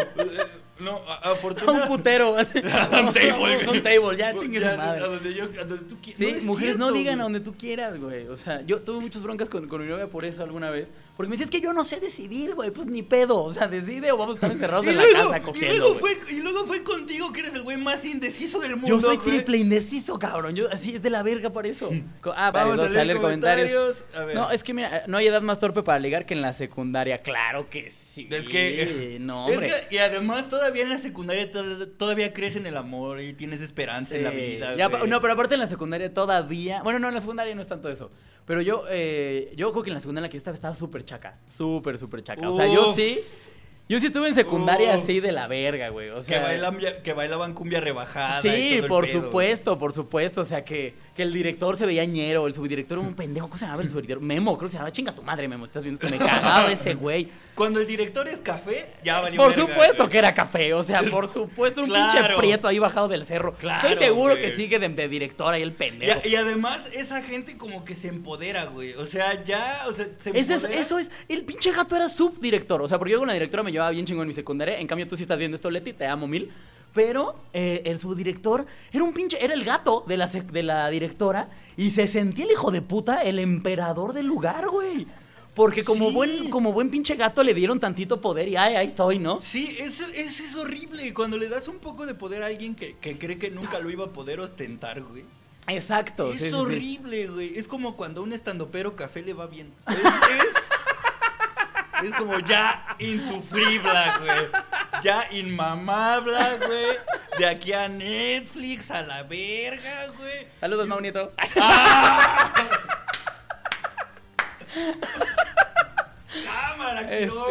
No, a- A un afortunadamente. putero. un table, un table, ya chingue su madre. A donde yo, a donde tú qui- Sí, No es mujeres no digan a donde tú quieras, güey. O sea, yo tuve muchas broncas con, con mi novia por eso alguna vez. Porque me dice, es que yo no sé decidir, güey. Pues ni pedo. O sea, decide o vamos a estar encerrados Y en luego, la casa y, cogiendo. luego güey. fue, y luego fue contigo que eres el güey más indeciso del mundo. Yo soy güey. triple indeciso, cabrón. Yo así es de la verga por eso. Co- Ah, vale, Vamos vamos a leer comentarios. A ver. No, es que mira, no hay edad más torpe para ligar que en la secundaria. Claro que sí. Es que. no, es hombre. que- y además, todavía en la secundaria to- todavía crees en el amor y tienes esperanza en la vida. Ya, no, pero aparte en la secundaria todavía. Bueno, no, en la secundaria no es tanto eso. Pero yo, eh, yo creo que en la secundaria en la que yo estaba estaba súper chaca. Súper, súper chaca. O sea, yo sí. Yo sí estuve en secundaria Uf. así de la verga, güey. O sea. que, bailan, que bailaban cumbia rebajada. y Sí, el por pedo, supuesto, por supuesto. O sea, que, que el director se veía ñero, el subdirector era un pendejo. ¿Cómo se llamaba el subdirector? Memo, creo que se llamaba. Chinga tu madre, Memo. Estás viendo esto. Me cagaba ese güey. Cuando el director es café, ya valió Por verga, supuesto güey. que era café. O sea, por supuesto, un Claro. pinche prieto ahí bajado del cerro. Claro, Estoy seguro güey. que sigue de, de director ahí el pendejo. Y, y además, esa gente como que se empodera, güey. O sea, ya, o sea, se Ese es, empodera. eso es. El pinche gato era subdirector. O sea, porque yo con la directora me llevaba bien chingón en mi secundaria. En cambio, tú sí estás viendo esto, Leti, te amo mil. Pero eh, el subdirector era un pinche. Era el gato de la, de la directora. Y se sentía el hijo de puta, el emperador del lugar, güey. Porque como, Sí. buen, como buen pinche gato le dieron tantito poder y ay, ahí estoy, ¿no? Sí, eso, eso es horrible. Cuando le das un poco de poder a alguien que, que cree que nunca lo iba a poder ostentar, güey. Exacto. es sí, horrible, güey. Es como cuando a un estandopero café le va bien. Es, es, es como ya insufrible, güey. Ya inmamable, güey. De aquí a Netflix, a la verga, güey. Saludos, Mau Nieto. Cámara, que Este. no.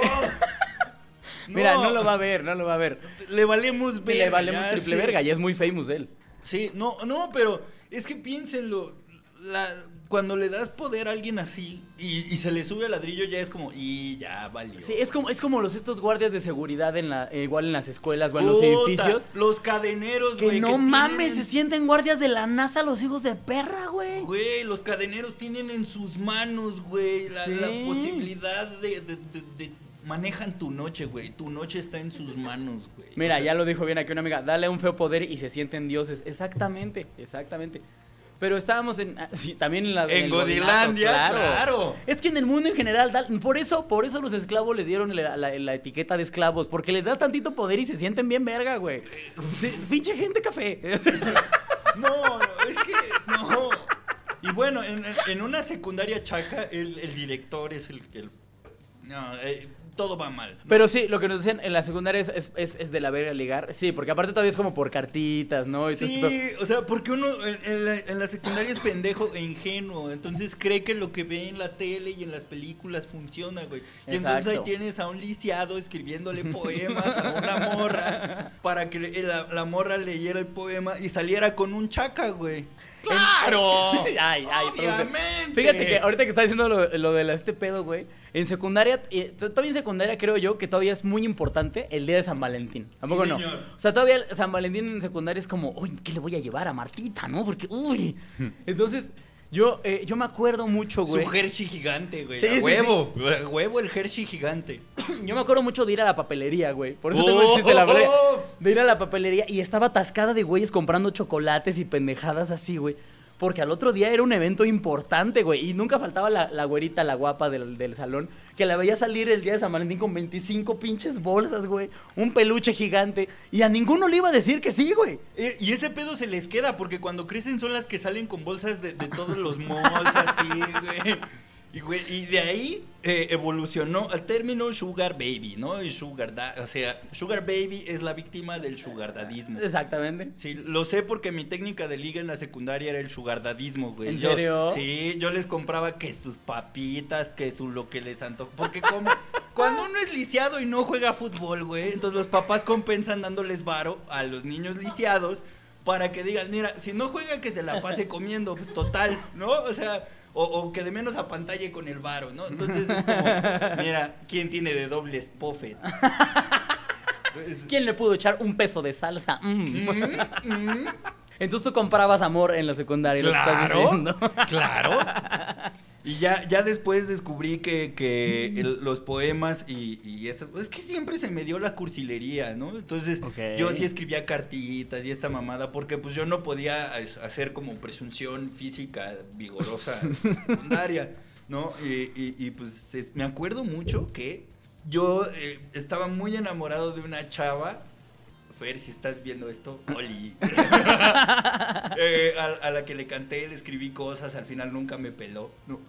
Mira, no lo va a ver, no lo va a ver. Le valemos verga. Le valemos ya triple verga y es muy famous él. Sí, no, no, pero es que piénsenlo. La, cuando le das poder a alguien así y, y se le sube al ladrillo, ya es como, y ya valió. Sí, es como, es como los estos guardias de seguridad en la, eh, igual en las escuelas o en los Puta, edificios. Los cadeneros, Que güey. no mames, se sienten guardias de la NASA los hijos de perra, güey. Güey, los cadeneros tienen en sus manos, güey, la, Sí. la posibilidad de, de- de- de- Manejan tu noche, güey. Tu noche está en sus manos, güey. Mira, O sea, ya lo dijo bien aquí una amiga, dale un feo poder y se sienten dioses. Exactamente, exactamente. Pero estábamos en, ah, sí, también en la En el Godilandia, claro. Es que en el mundo en general, por eso, por eso los esclavos les dieron la, la- la etiqueta de esclavos, porque les da tantito poder y se sienten bien verga, güey. Sí, pinche gente café. No, es que no. Y bueno, en, en una secundaria chaca, el, el director es el que. No, eh, todo va mal. ¿no? Pero sí, lo que nos decían en la secundaria es, es, es- es de la verga ligar. Sí, porque aparte todavía es como por cartitas, ¿no? Y Sí, este pedo. o sea, porque uno en, en la, en la secundaria es pendejo e ingenuo, entonces cree que lo que ve en la tele y en las películas funciona, güey. Y entonces ahí tienes a un liciado escribiéndole poemas a una morra para que la, la morra leyera el poema y saliera con un chaca, güey. ¡Claro! Sí, ay, ay. Obviamente. Fíjate que ahorita que está diciendo lo, lo de la- este pedo, güey. En secundaria, eh, todavía en secundaria creo yo que todavía es muy importante el día de San Valentín. ¿Tampoco no? señor. O sea, todavía San Valentín en secundaria es como, uy, ¿qué le voy a llevar a Martita, no? Porque, uy. Entonces, yo, eh, yo me acuerdo mucho, güey. Su Hershey gigante, güey. Sí, a sí, huevo, a huevo el Hershey gigante. Yo me acuerdo mucho de ir a la papelería, güey. Por eso tengo el chiste de la papelería. De ir a la papelería y estaba atascada de güeyes comprando chocolates y pendejadas así, güey. Porque al otro día era un evento importante, güey. Y nunca faltaba la, la güerita, la guapa del, del salón, que la veía salir el día de San Valentín con 25 pinches bolsas, güey. Un peluche gigante. Y a ninguno le iba a decir que sí, güey. Eh, Y ese pedo se les queda, porque cuando crecen son las que salen con bolsas de, de todos los malls, así, güey. Y, güey, y de ahí eh, evolucionó al término sugar baby, ¿no? Y sugar da- o sea, sugar baby es la víctima del sugardadismo. Exactamente. Sí, lo sé porque mi técnica de liga en la secundaria era el sugardadismo, güey. ¿En Yo- serio? Sí, yo les compraba que sus papitas, que su lo que les antojó. Porque como cuando uno es lisiado y no juega fútbol, güey, entonces los papás compensan dándoles varo a los niños lisiados para que digan, mira, si no juega que se la pase comiendo, pues total, ¿no? O sea, o, o que de menos apantalle con el varo, ¿no? Entonces es como, mira, ¿quién tiene de dobles? Entonces, ¿Quién le pudo echar un peso de salsa? Mm. mm, mm. Entonces tú comprabas amor en la secundaria, lo que estás Claro, diciendo. claro. Y ya, ya después descubrí que, que el- los poemas y, y esas- Es que siempre se me dio la cursilería, ¿no? Entonces yo sí escribía cartitas y esta mamada porque pues yo no podía hacer como presunción física vigorosa secundaria, ¿no? Y, y- y, pues es- me acuerdo mucho que yo eh, estaba muy enamorado de una chava. Fer, si estás viendo esto, Oli. Eh, a, a la que le canté, le escribí cosas, al final nunca me peló. No.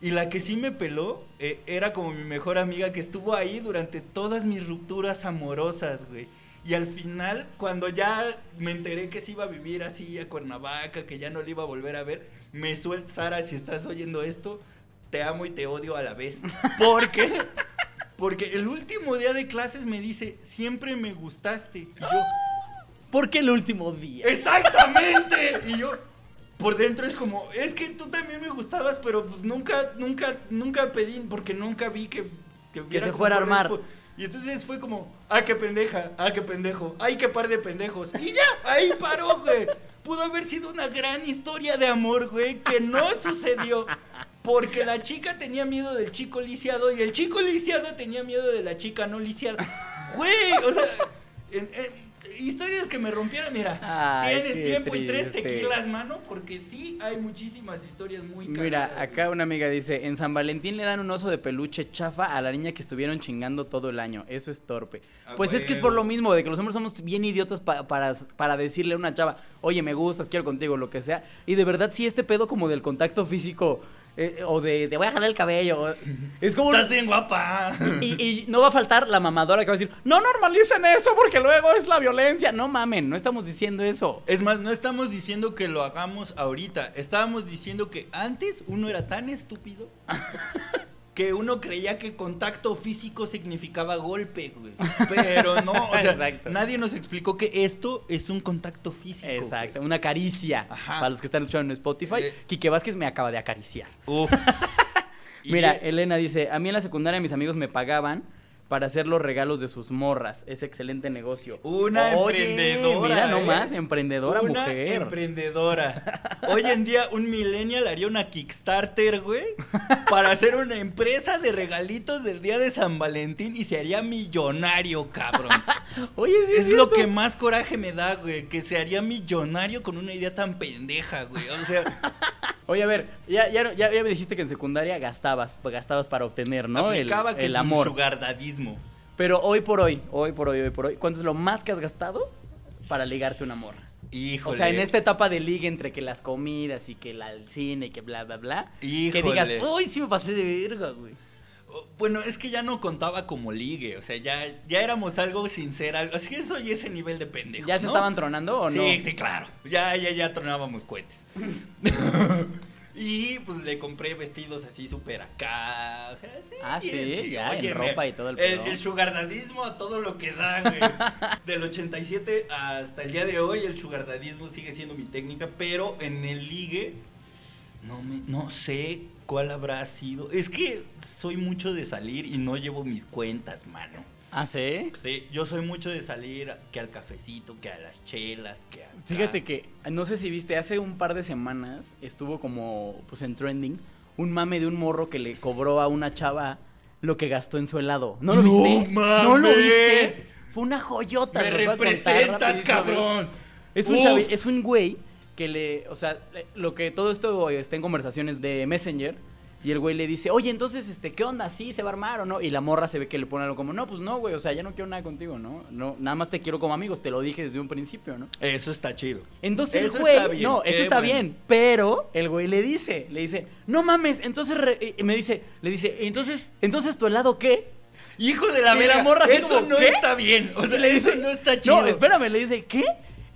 Y la que sí me peló eh, era como mi mejor amiga que estuvo ahí durante todas mis rupturas amorosas, güey. Y al final, cuando ya me enteré que se iba a vivir así a Cuernavaca, que ya no le iba a volver a ver, me suelta, Sara, si estás oyendo esto, te amo y te odio a la vez. Porque, porque el último día de clases me dice, siempre me gustaste. Y yo, ¿Por qué el último día? Exactamente. Y yo por dentro es como, es que tú también me gustabas, pero pues nunca, nunca, nunca pedí, porque nunca vi que, que, se fuera a armar. Y entonces fue como, ah, qué pendeja, ah, qué pendejo, ay, qué par de pendejos. Y ya, ahí paró, güey. Pudo haber sido una gran historia de amor, güey, que no sucedió. Porque la chica tenía miedo del chico lisiado y el chico lisiado tenía miedo de la chica no lisiada. Güey, o sea, en- en- historias que me rompieron, mira, Ay, tienes tiempo y tres tequilas, mano, porque sí hay muchísimas historias muy Mira, cagadas, acá una amiga dice, en San Valentín le dan un oso de peluche chafa a la niña que estuvieron chingando todo el año. Eso es torpe. A Pues es que es por lo mismo, de que los hombres somos bien idiotas pa- para, para decirle a una chava, oye, me gustas, quiero contigo, lo que sea. Y de verdad sí este pedo como del contacto físico, eh, o de te voy a jalar el cabello, es como... Estás bien guapa. Y, y no va a faltar la mamadora que va a decir, no normalicen eso porque luego es la violencia. No mamen, no estamos diciendo eso. Es más, no estamos diciendo que lo hagamos ahorita. Estábamos diciendo que antes uno era tan estúpido que uno creía que contacto físico significaba golpe, güey. Pero no, o sea, nadie nos explicó que esto es un contacto físico. güey. Exacto, una caricia. Ajá. Para los que están escuchando en Spotify, Eh. Quique Vázquez me acaba de acariciar. Uf. Mira, Elena dice, a mí en la secundaria mis amigos me pagaban para hacer los regalos de sus morras. Es excelente negocio. Una Oye, emprendedora. Mira ¿eh? nomás, emprendedora Una mujer. emprendedora. Hoy en día un millennial haría una Kickstarter, güey, para hacer una empresa de regalitos del día de San Valentín y se haría millonario, cabrón. Oye, sí es lo que más coraje me da, güey, que se haría millonario con una idea tan pendeja, güey. O sea, Oye, a ver, ya, ya, ya, ya me dijiste que en secundaria gastabas, gastabas para obtener, ¿no? El, que el amor. Pero hoy por hoy, hoy por hoy, hoy por hoy, ¿cuánto es lo más que has gastado para ligarte una morra? Híjole. O sea, en esta etapa de liga entre que las comidas y que la, el cine y que bla, bla, bla. Que digas, uy, sí me pasé de verga, güey. Oh, Bueno, es que ya no contaba como ligue, o sea, ya, ya éramos algo sincero, así que soy ese nivel de pendejo. ¿Ya se ¿no? estaban tronando o sí, no? Sí, claro. Ya, ya, ya tronábamos cohetes. y pues le compré vestidos así súper acá. O sea, sí. Ah, sí, ya, en óyeme, ropa y todo el El, pedo. el sugardadismo a todo lo que da, güey. Del 87 hasta el día de hoy, el sugardadismo sigue siendo mi técnica, pero en el ligue. No, me, no sé cuál habrá sido. Es que soy mucho de salir y no llevo mis cuentas, mano. ¿Ah, sí? Sí, yo soy mucho de salir que al cafecito, que a las chelas, que a... Fíjate que, no sé si viste, hace un par de semanas estuvo como, pues en trending, un mame de un morro que le cobró a una chava lo que gastó en su helado. ¿No lo ¡No viste? ¿No lo mames! viste? Fue una joyota. Me representas, cabrón. Es un, chavi- es un güey que le, o sea, lo que todo esto está en conversaciones de Messenger y el güey le dice, oye, entonces, este, ¿qué onda? ¿Sí se va a armar o no? Y la morra se ve que le pone algo como, no, pues no, güey, o sea, ya no quiero nada contigo, ¿no? no Nada más te quiero como amigos, te lo dije desde un principio, ¿no? Eso está chido. Entonces Eso el güey, está bien, no, eso está bueno. bien, pero el güey le dice, le dice, no mames, entonces re- me dice, le dice, entonces, entonces tu helado qué? Hijo de la la morra eso como, no ¿qué? está bien. O sea, le dice, eso no está chido. No, espérame, le dice, ¿qué?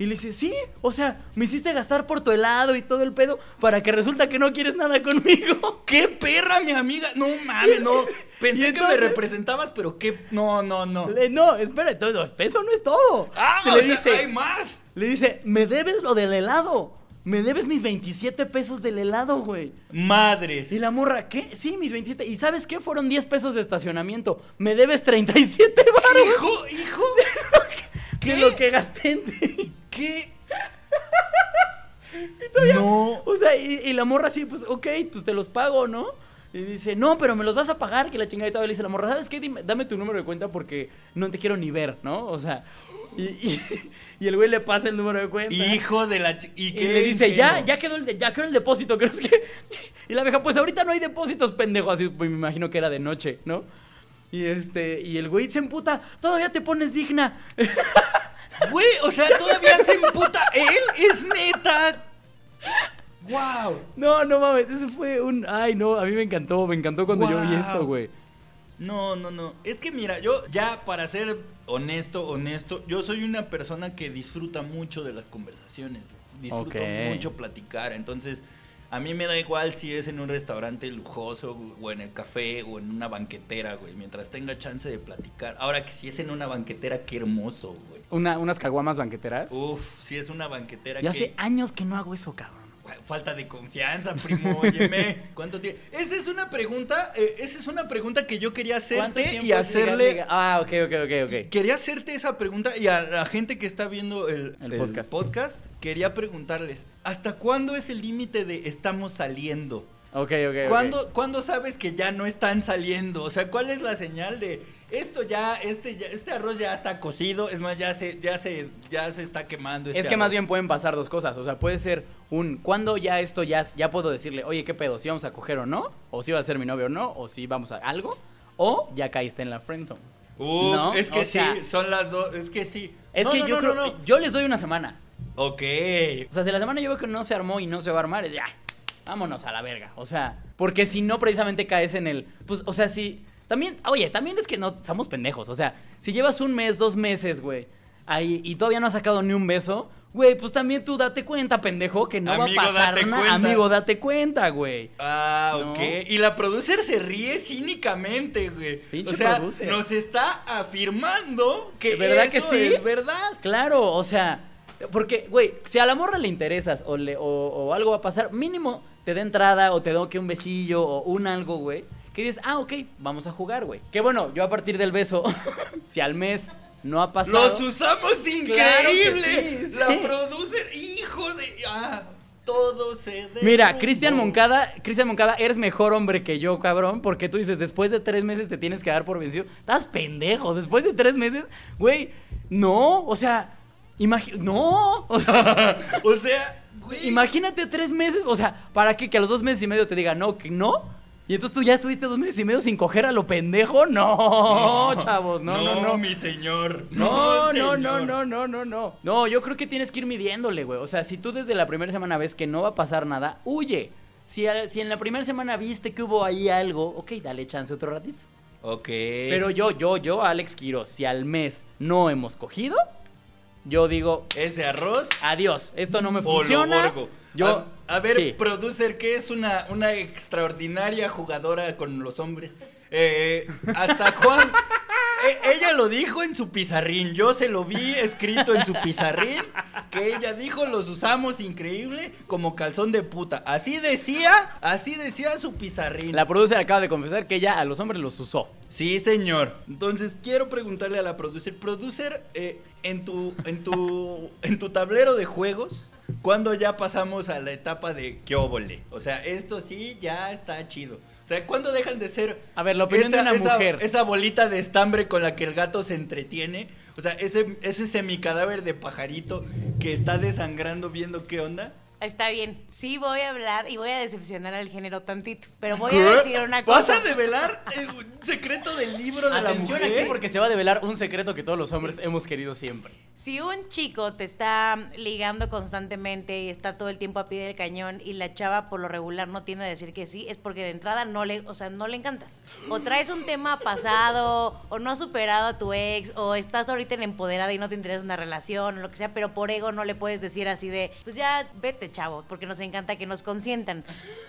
Y le dice, sí, o sea, me hiciste gastar por tu helado y todo el pedo para que resulta que no quieres nada conmigo. ¡Qué perra, mi amiga! No mames, no. Pensé que me representabas, pero qué. No, no, no. Le- no, espera, entonces, eso no es todo. ¡Ah! le o sea, dice, hay más. le dice, me debes lo del helado. Me debes mis 27 pesos del helado, güey. Madres. Y la morra, ¿qué? Sí, mis 27. ¿Y sabes qué? Fueron 10 pesos de estacionamiento. Me debes 37 baros Hijo, hijo. de ¿Qué? lo que gasté en ti. ¿Qué? No. O sea, y, y la morra así, pues, ok, pues te los pago, ¿no? Y dice, no, pero me los vas a pagar, que la chingada y todavía le dice la morra, ¿sabes qué? Dime- dame tu número de cuenta porque no te quiero ni ver, ¿no? O sea, y, y- y el güey le pasa el número de cuenta. Hijo de la. ¿Y, Y qué le dice, ya, ya quedó el, de- ya quedó el depósito, ¿crees que? Y la vieja, pues ahorita no hay depósitos, pendejo. Así, pues me imagino que era de noche, ¿no? Y este, y el güey se emputa, todavía te pones digna. Güey, o sea, todavía se emputa. Él es neta. ¡Wow! No, no mames, eso fue un. Ay, no, a mí me encantó, me encantó cuando yo vi eso, güey. No, no, no. Es que mira, yo ya para ser honesto, honesto, yo soy una persona que disfruta mucho de las conversaciones. Disfruto mucho platicar. Entonces, a mí me da igual si es en un restaurante lujoso o en el café o en una banquetera, güey. Mientras tenga chance de platicar. Ahora que si es en una banquetera, qué hermoso, güey. Una, unas caguamas banqueteras. Uf, si es una banquetera Yo que... hace años que no hago eso, cabrón. Falta de confianza, primo, óyeme. ¿Cuánto tiempo? Esa es una pregunta, eh, esa es una pregunta que yo quería ¿Cuánto hacerte y hacerle... legal, legal? Ah, ok, ok, ok, ok. Quería hacerte esa pregunta y a la gente que está viendo el, El el podcast. podcast. quería preguntarles, ¿hasta cuándo es el límite de estamos saliendo? Ok, ok. ¿Cuándo, cuándo sabes que ya no están saliendo? O sea, ¿cuál es la señal de esto ya, este, ya- este arroz ya está cocido? Es más, ya se, ya se, ya se está quemando. este Es que más arroz"? bien pueden pasar dos cosas. O sea, puede ser un. ¿Cuándo ya esto ya, ya puedo decirle, oye, qué pedo? ¿Si vamos a coger o no? ¿O si va a ser mi novio o no? ¿O si vamos a algo? ¿O ya caíste en la friendzone? Uf, ¿No? es que O sea, sí, son las dos, es que sí. Es No, que no, yo no, creo. no, no. Yo les doy una semana. Ok. O sea, si la semana yo veo que no se armó y no se va a armar, es ya, vámonos a la verga. O sea, porque si no, precisamente caes en el. Pues, o sea, si. También, oye, también es que no somos pendejos. O sea, si llevas un mes, dos meses, güey, ahí y todavía no has sacado ni un beso, güey, pues también tú date cuenta, pendejo, que no Amigo, va a pasar nada. Amigo, date cuenta, güey. Ah, ¿No? ok. Y la producer se ríe cínicamente, güey. Pinche o sea, producer. nos está afirmando que ¿Verdad eso que sí? es verdad. Claro, o sea, porque, güey, si a la morra le interesas o, le, o, o algo va a pasar, mínimo te da entrada o te da que un besillo o un algo, güey. Que dices, ah, ok, vamos a jugar, güey. Que bueno, yo a partir del beso, si al mes no ha pasado. Los usamos Claro increíble. sí, La sí. producer, hijo de. Ah, todo se derrumbó. Mira, Cristian Moncada, Cristian Moncada, eres mejor hombre que yo, cabrón, porque tú dices, después de tres meses te tienes que dar por vencido. Estás pendejo, después de tres meses, güey, no, o sea, imagi- no, O sea, güey. Imagínate tres meses, o sea, ¿para qué? Que a los dos meses y medio te diga no, que no. Y entonces tú ya estuviste dos meses y medio sin coger a lo pendejo. No, chavos, no, no, no. mi señor. No, no, señor. no, no, no, no, no. No, yo creo que tienes que ir midiéndole, güey. O sea, si tú desde la primera semana ves que no va a pasar nada, huye. Si, si en la primera semana viste que hubo ahí algo, ok, dale chance otro ratito. Ok. Pero yo, yo, yo, Alex Quiroz, si al mes no hemos cogido, yo digo, Ese arroz. adiós, esto no me funciona. Borgo. Yo, a, a ver, sí. producer, que es una, una extraordinaria jugadora con los hombres. Eh, ¿Hasta cuándo? E- ella lo dijo en su pizarrín. Yo se lo vi escrito en su pizarrín. Que ella dijo, los usamos increíble como calzón de puta. Así decía, así decía su pizarrín. La producer acaba de confesar que ella a los hombres los usó. Sí, señor. Entonces quiero preguntarle a la producer, producer, eh, en tu, en tu, en tu tablero de juegos, ¿cuándo ya pasamos a la etapa de qué óvole? O sea, esto sí ya está chido. O sea, ¿cuándo dejan de ser A ver, la opinión de una esa, mujer. esa bolita de estambre con la que el gato se entretiene? O sea, ese, ese semicadáver de pajarito que está desangrando viendo qué onda. Está bien, sí voy a hablar y voy a decepcionar al género tantito, pero voy ¿Qué? a decir una ¿Vas cosa. a develar el secreto del libro de Atención la mujer? aquí porque se va a develar un secreto que todos los hombres hemos querido siempre. Si un chico te está ligando constantemente y está todo el tiempo a pie del cañón y la chava por lo regular no tiene a decir que sí, es porque de entrada no le, o sea, no le encantas. O traes un tema pasado, o no has superado a tu ex, o estás ahorita en empoderada y no te interesa una relación, o lo que sea, pero por ego no le puedes decir así de, pues ya vete, chavo, porque nos encanta que nos consientan.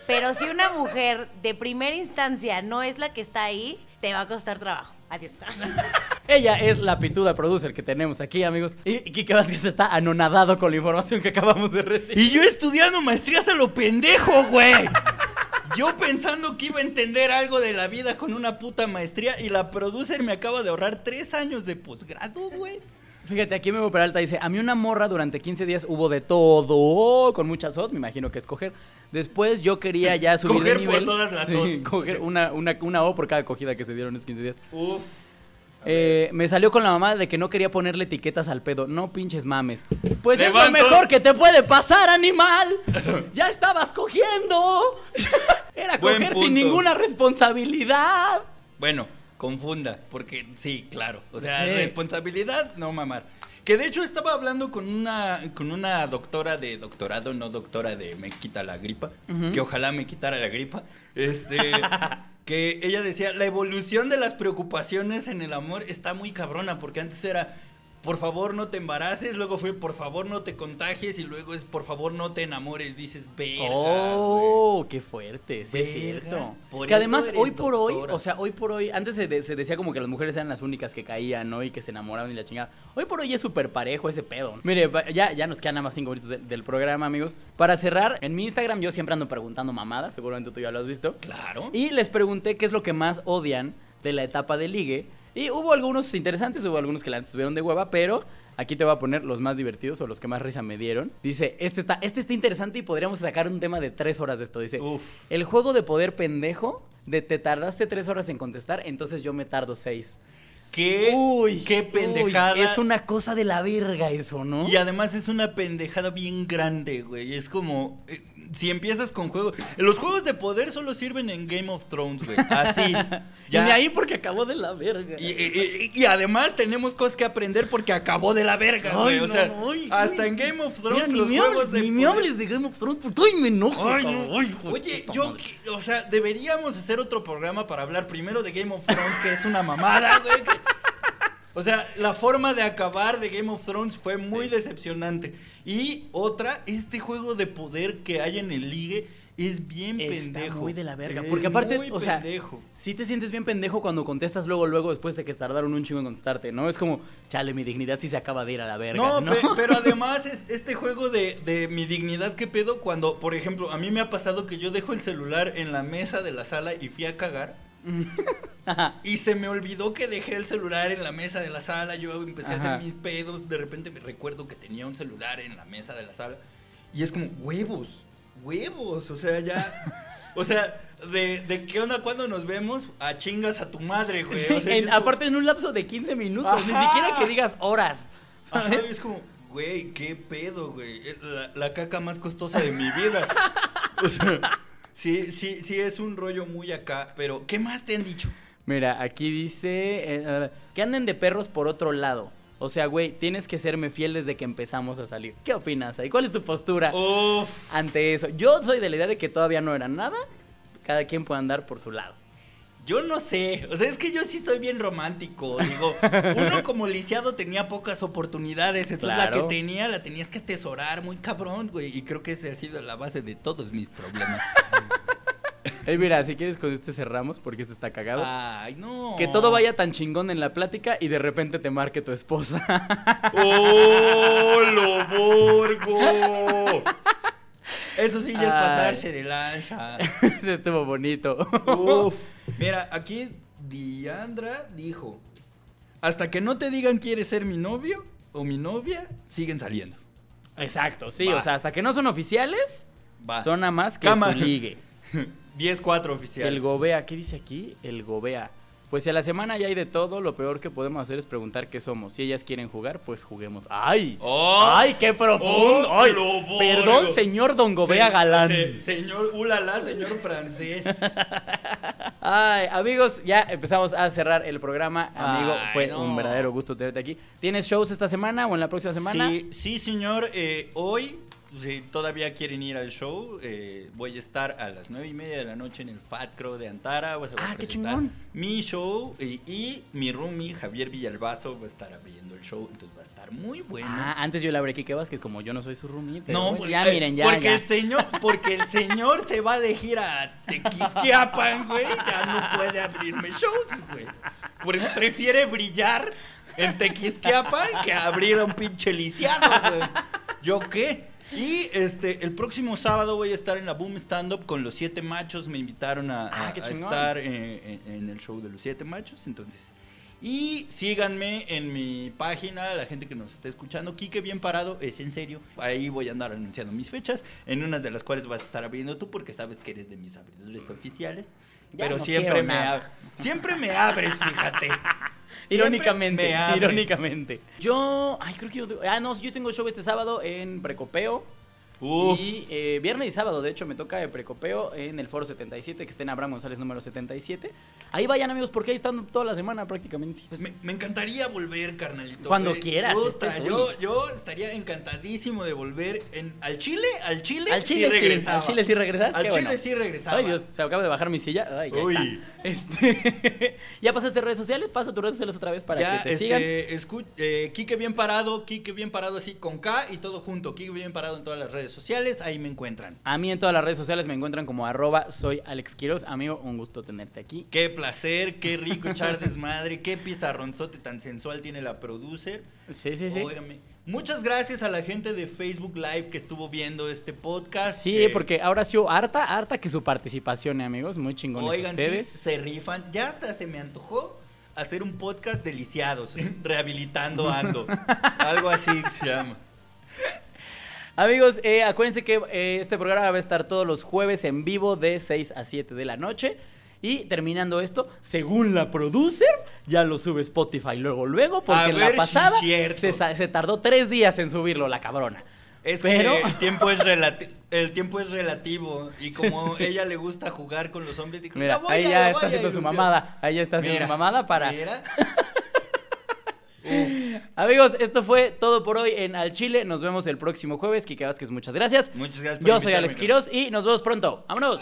Pero si una mujer de primera instancia no es la que está ahí, te va a costar trabajo. Adiós. Ella es la pituda producer que tenemos aquí, amigos. Y Kike Vázquez está anonadado con la información que acabamos de recibir. Y yo estudiando maestrías a lo pendejo, güey. Yo pensando que iba a entender algo de la vida con una puta maestría y la producer me acaba de ahorrar tres años de posgrado, güey. Fíjate, aquí Memo Peralta dice, a mí una morra durante 15 días hubo de todo, con muchas os, me imagino que escoger. Después yo quería ya subir Coger de por nivel. todas las Sí, os. coger una, una, una O por cada cogida que se dieron esos 15 días. Uf. Eh, me salió con la mamá de que no quería ponerle etiquetas al pedo. No pinches mames. Pues Levanto. es lo mejor que te puede pasar, animal. ya estabas cogiendo. Era Buen coger punto. sin ninguna responsabilidad. Bueno, confunda, porque sí, claro. O sea, Sí. responsabilidad, no mamar. Que de hecho estaba hablando con una, con una doctora de doctorado, no doctora de me quita la gripa, que ojalá me quitara la gripa. Este, que ella decía, la evolución de las preocupaciones en el amor está muy cabrona, porque antes era, por favor no te embaraces, luego fue, por favor no te contagies, y luego es, por favor no te enamores, dices, verga. güey". Oh, qué fuerte, sí es cierto. Por que además hoy por hoy, o sea, hoy por hoy, antes se, de- se decía como que las mujeres eran las únicas que caían, ¿no? Y que se enamoraban y la chingada. Hoy por hoy es súper parejo ese pedo. Mire, va- ya, ya nos quedan nada más cinco minutos de- del programa, amigos. Para cerrar, en mi Instagram yo siempre ando preguntando mamadas, seguramente tú ya lo has visto. Claro. Y les pregunté qué es lo que más odian de la etapa de ligue. Y hubo algunos interesantes, hubo algunos que la estuvieron de hueva, pero aquí te voy a poner los más divertidos o los que más risa me dieron. Dice, este está, este está interesante y podríamos sacar un tema de tres horas de esto. Dice, Uf. el juego de poder pendejo, de te tardaste tres horas en contestar, entonces yo me tardo seis. Qué, qué pendejada. es una cosa de la verga eso, ¿no? Y además es una pendejada bien grande, güey. Es como. Si empiezas con juegos. Los juegos de poder solo sirven en Game of Thrones, güey. Así. Y de ahí porque acabó de la verga. Y, y- y- y además tenemos cosas que aprender porque acabó de la verga, Ay, güey. O no, sea, ay, hasta en Game of Thrones los me juegos hables, de ni me poder- hables de Game of Thrones porque me enojo. Ay, no. Oye, yo, o sea, deberíamos hacer otro programa para hablar primero de Game of Thrones, que es una mamada, güey. que- O sea, la forma de acabar de Game of Thrones fue muy decepcionante. Y otra, este juego de poder que hay en el ligue es bien Está pendejo. muy de la verga. Es Porque aparte, muy o sea, pendejo. sí te sientes bien pendejo cuando contestas luego, luego, después de que tardaron un chingo en contestarte, ¿no? Es como, chale, mi dignidad sí se acaba de ir a la verga, No, ¿no? pe- pero además es este juego de, de mi dignidad que pedo cuando, por ejemplo, a mí me ha pasado que yo dejo el celular en la mesa de la sala y fui a cagar. Y se me olvidó que dejé el celular en la mesa de la sala. Yo empecé a hacer mis pedos. De repente me recuerdo que tenía un celular en la mesa de la sala. Y es como, huevos, huevos. O sea, ya. O sea, de, de qué onda cuando nos vemos, a chingas a tu madre, güey. O sea, En- es como- aparte en un lapso de 15 minutos, ni siquiera que digas horas. Es como, güey, qué pedo, güey. Es La, la caca más costosa de mi vida. O sea, sí, sí, sí es un rollo muy acá, pero ¿qué más te han dicho? Mira, aquí dice eh, que anden de perros por otro lado. O sea, güey, tienes que serme fiel desde que empezamos a salir. ¿Qué opinas ahí? ¿Cuál es tu postura Uf. ante eso? Yo soy de la idea de que todavía no era nada. Cada quien puede andar por su lado. Yo no sé, o sea, es que yo sí estoy bien romántico. Digo, uno como lisiado tenía pocas oportunidades, entonces la Claro. que tenía la tenías que atesorar muy cabrón, güey. Y creo que esa ha sido la base de todos mis problemas. Eh, mira, si quieres con este cerramos porque este está cagado. Ay, no. Que todo vaya tan chingón en la plática y de repente te marque tu esposa. ¡Oh, lo borgo! Eso sí ya es pasarse de lancha. Ese estuvo bonito. Uf. Mira, aquí Diandra dijo: Hasta que no te digan quieres ser mi novio o mi novia, siguen saliendo. Exacto, sí. Va. O sea, hasta que no son oficiales, Va. son nada más que Cama. su ligue. 10-4 oficial. El Gobea, ¿qué dice aquí? El Gobea. Pues si a la semana ya hay de todo, lo peor que podemos hacer es preguntar qué somos. Si ellas quieren jugar, pues juguemos. ¡Ay! ¡Oh! ¡Ay, qué profundo! ¡Oh, ¡Ay! Perdón, señor Don Gobea Se- Galán. se- señor, ulala, señor francés. Ay, amigos, ya empezamos a cerrar el programa. Amigo, Ay, fue no. un verdadero gusto tenerte aquí. ¿Tienes shows esta semana o en la próxima semana? Sí, sí, señor. eh, hoy, si todavía quieren ir al show, eh, voy a estar a las nueve y media de la noche en el Fat Crow de Antara. Voy a Ah, qué chingón. Mi show y, y mi roomie, Javier Villalbazo, va a estar abriendo el show. Entonces va a estar muy bueno. Ah, antes yo le hablé a Kike Vázquez, como yo no soy su roomie. pero No, bueno, porque, ya eh, miren, ya, porque ya. el señor, porque el señor se va de gira a Tequisquiapan, güey, ya no puede abrirme shows, güey. Por eso prefiere brillar en Tequisquiapan que abrir a un pinche lisiado, güey. ¿Yo qué? Y este, el próximo sábado voy a estar en la Boom Stand Up con los siete machos. Me invitaron a, Ah, a estar eh, en, en el show de los siete machos. Entonces, y síganme en mi página, la gente que nos está escuchando. Quique Bien Parado, es en serio. Ahí voy a andar anunciando mis fechas, en unas de las cuales vas a estar abriendo tú, porque sabes que eres de mis abridores oficiales. Ya pero no siempre me, nada. ab- siempre me abres, fíjate. Irónicamente, me abres. irónicamente. Yo, ay, creo que yo, tengo- ah, no, yo tengo show este sábado en Precopeo. Uf. Y eh, viernes y sábado, de hecho, me toca el Precopeo en el Foro 77, que está en Abraham González número 77. Ahí vayan, amigos, porque ahí están toda la semana prácticamente. Pues, Me, me encantaría volver, carnalito. Cuando güey. quieras, este es yo, estaría encantadísimo de volver en, al Chile, al Chile, al Chile sí, regresaba. al Chile sí regresas. Al Qué Chile bueno. sí regresaba. Ay, Dios, se acaba de bajar mi silla. Ay, ya Uy. está. Este, ¿Ya pasaste redes sociales? Pasa tus redes sociales otra vez para ya, que te este, sigan. escu- eh, Quique bien parado, Quique bien parado así con K y todo junto. Quique bien parado en todas las redes sociales, ahí me encuentran. A mí en todas las redes sociales me encuentran como arroba soy Alex Quiroz. Amigo, un gusto tenerte aquí. Qué placer, qué rico echar desmadre, qué pizarronzote tan sensual tiene la producer. Sí, sí, sí. Óigame. Muchas gracias a la gente de Facebook Live que estuvo viendo este podcast. Sí, Eh, porque ahora sí, harta, harta que su participación, eh, amigos. Muy chingones Oigan, sí, ustedes. se rifan. Ya hasta se me antojó hacer un podcast deliciados, rehabilitando ando. Algo así se llama. Amigos, eh, acuérdense que eh, este programa va a estar todos los jueves en vivo de 6 a 7 de la noche. Y terminando esto, según la producer, ya lo sube Spotify luego, luego, porque A en ver la si pasada es cierto. se, sa- se tardó tres días en subirlo, la cabrona. Es Pero- que el tiempo es, relati- el tiempo es relativo. Y como ella le gusta jugar con los hombres, dijo, Mira, "La voy ahí a- ya está a haciendo su ilusionar". mamada. Ahí ya está haciendo Mira, su mamada para. mira. Amigos, esto fue todo por hoy en Al Chile. Nos vemos el próximo jueves. Kike Vázquez, muchas gracias. Muchas gracias por Yo soy Alex. Quiroz y nos vemos pronto. ¡Vámonos!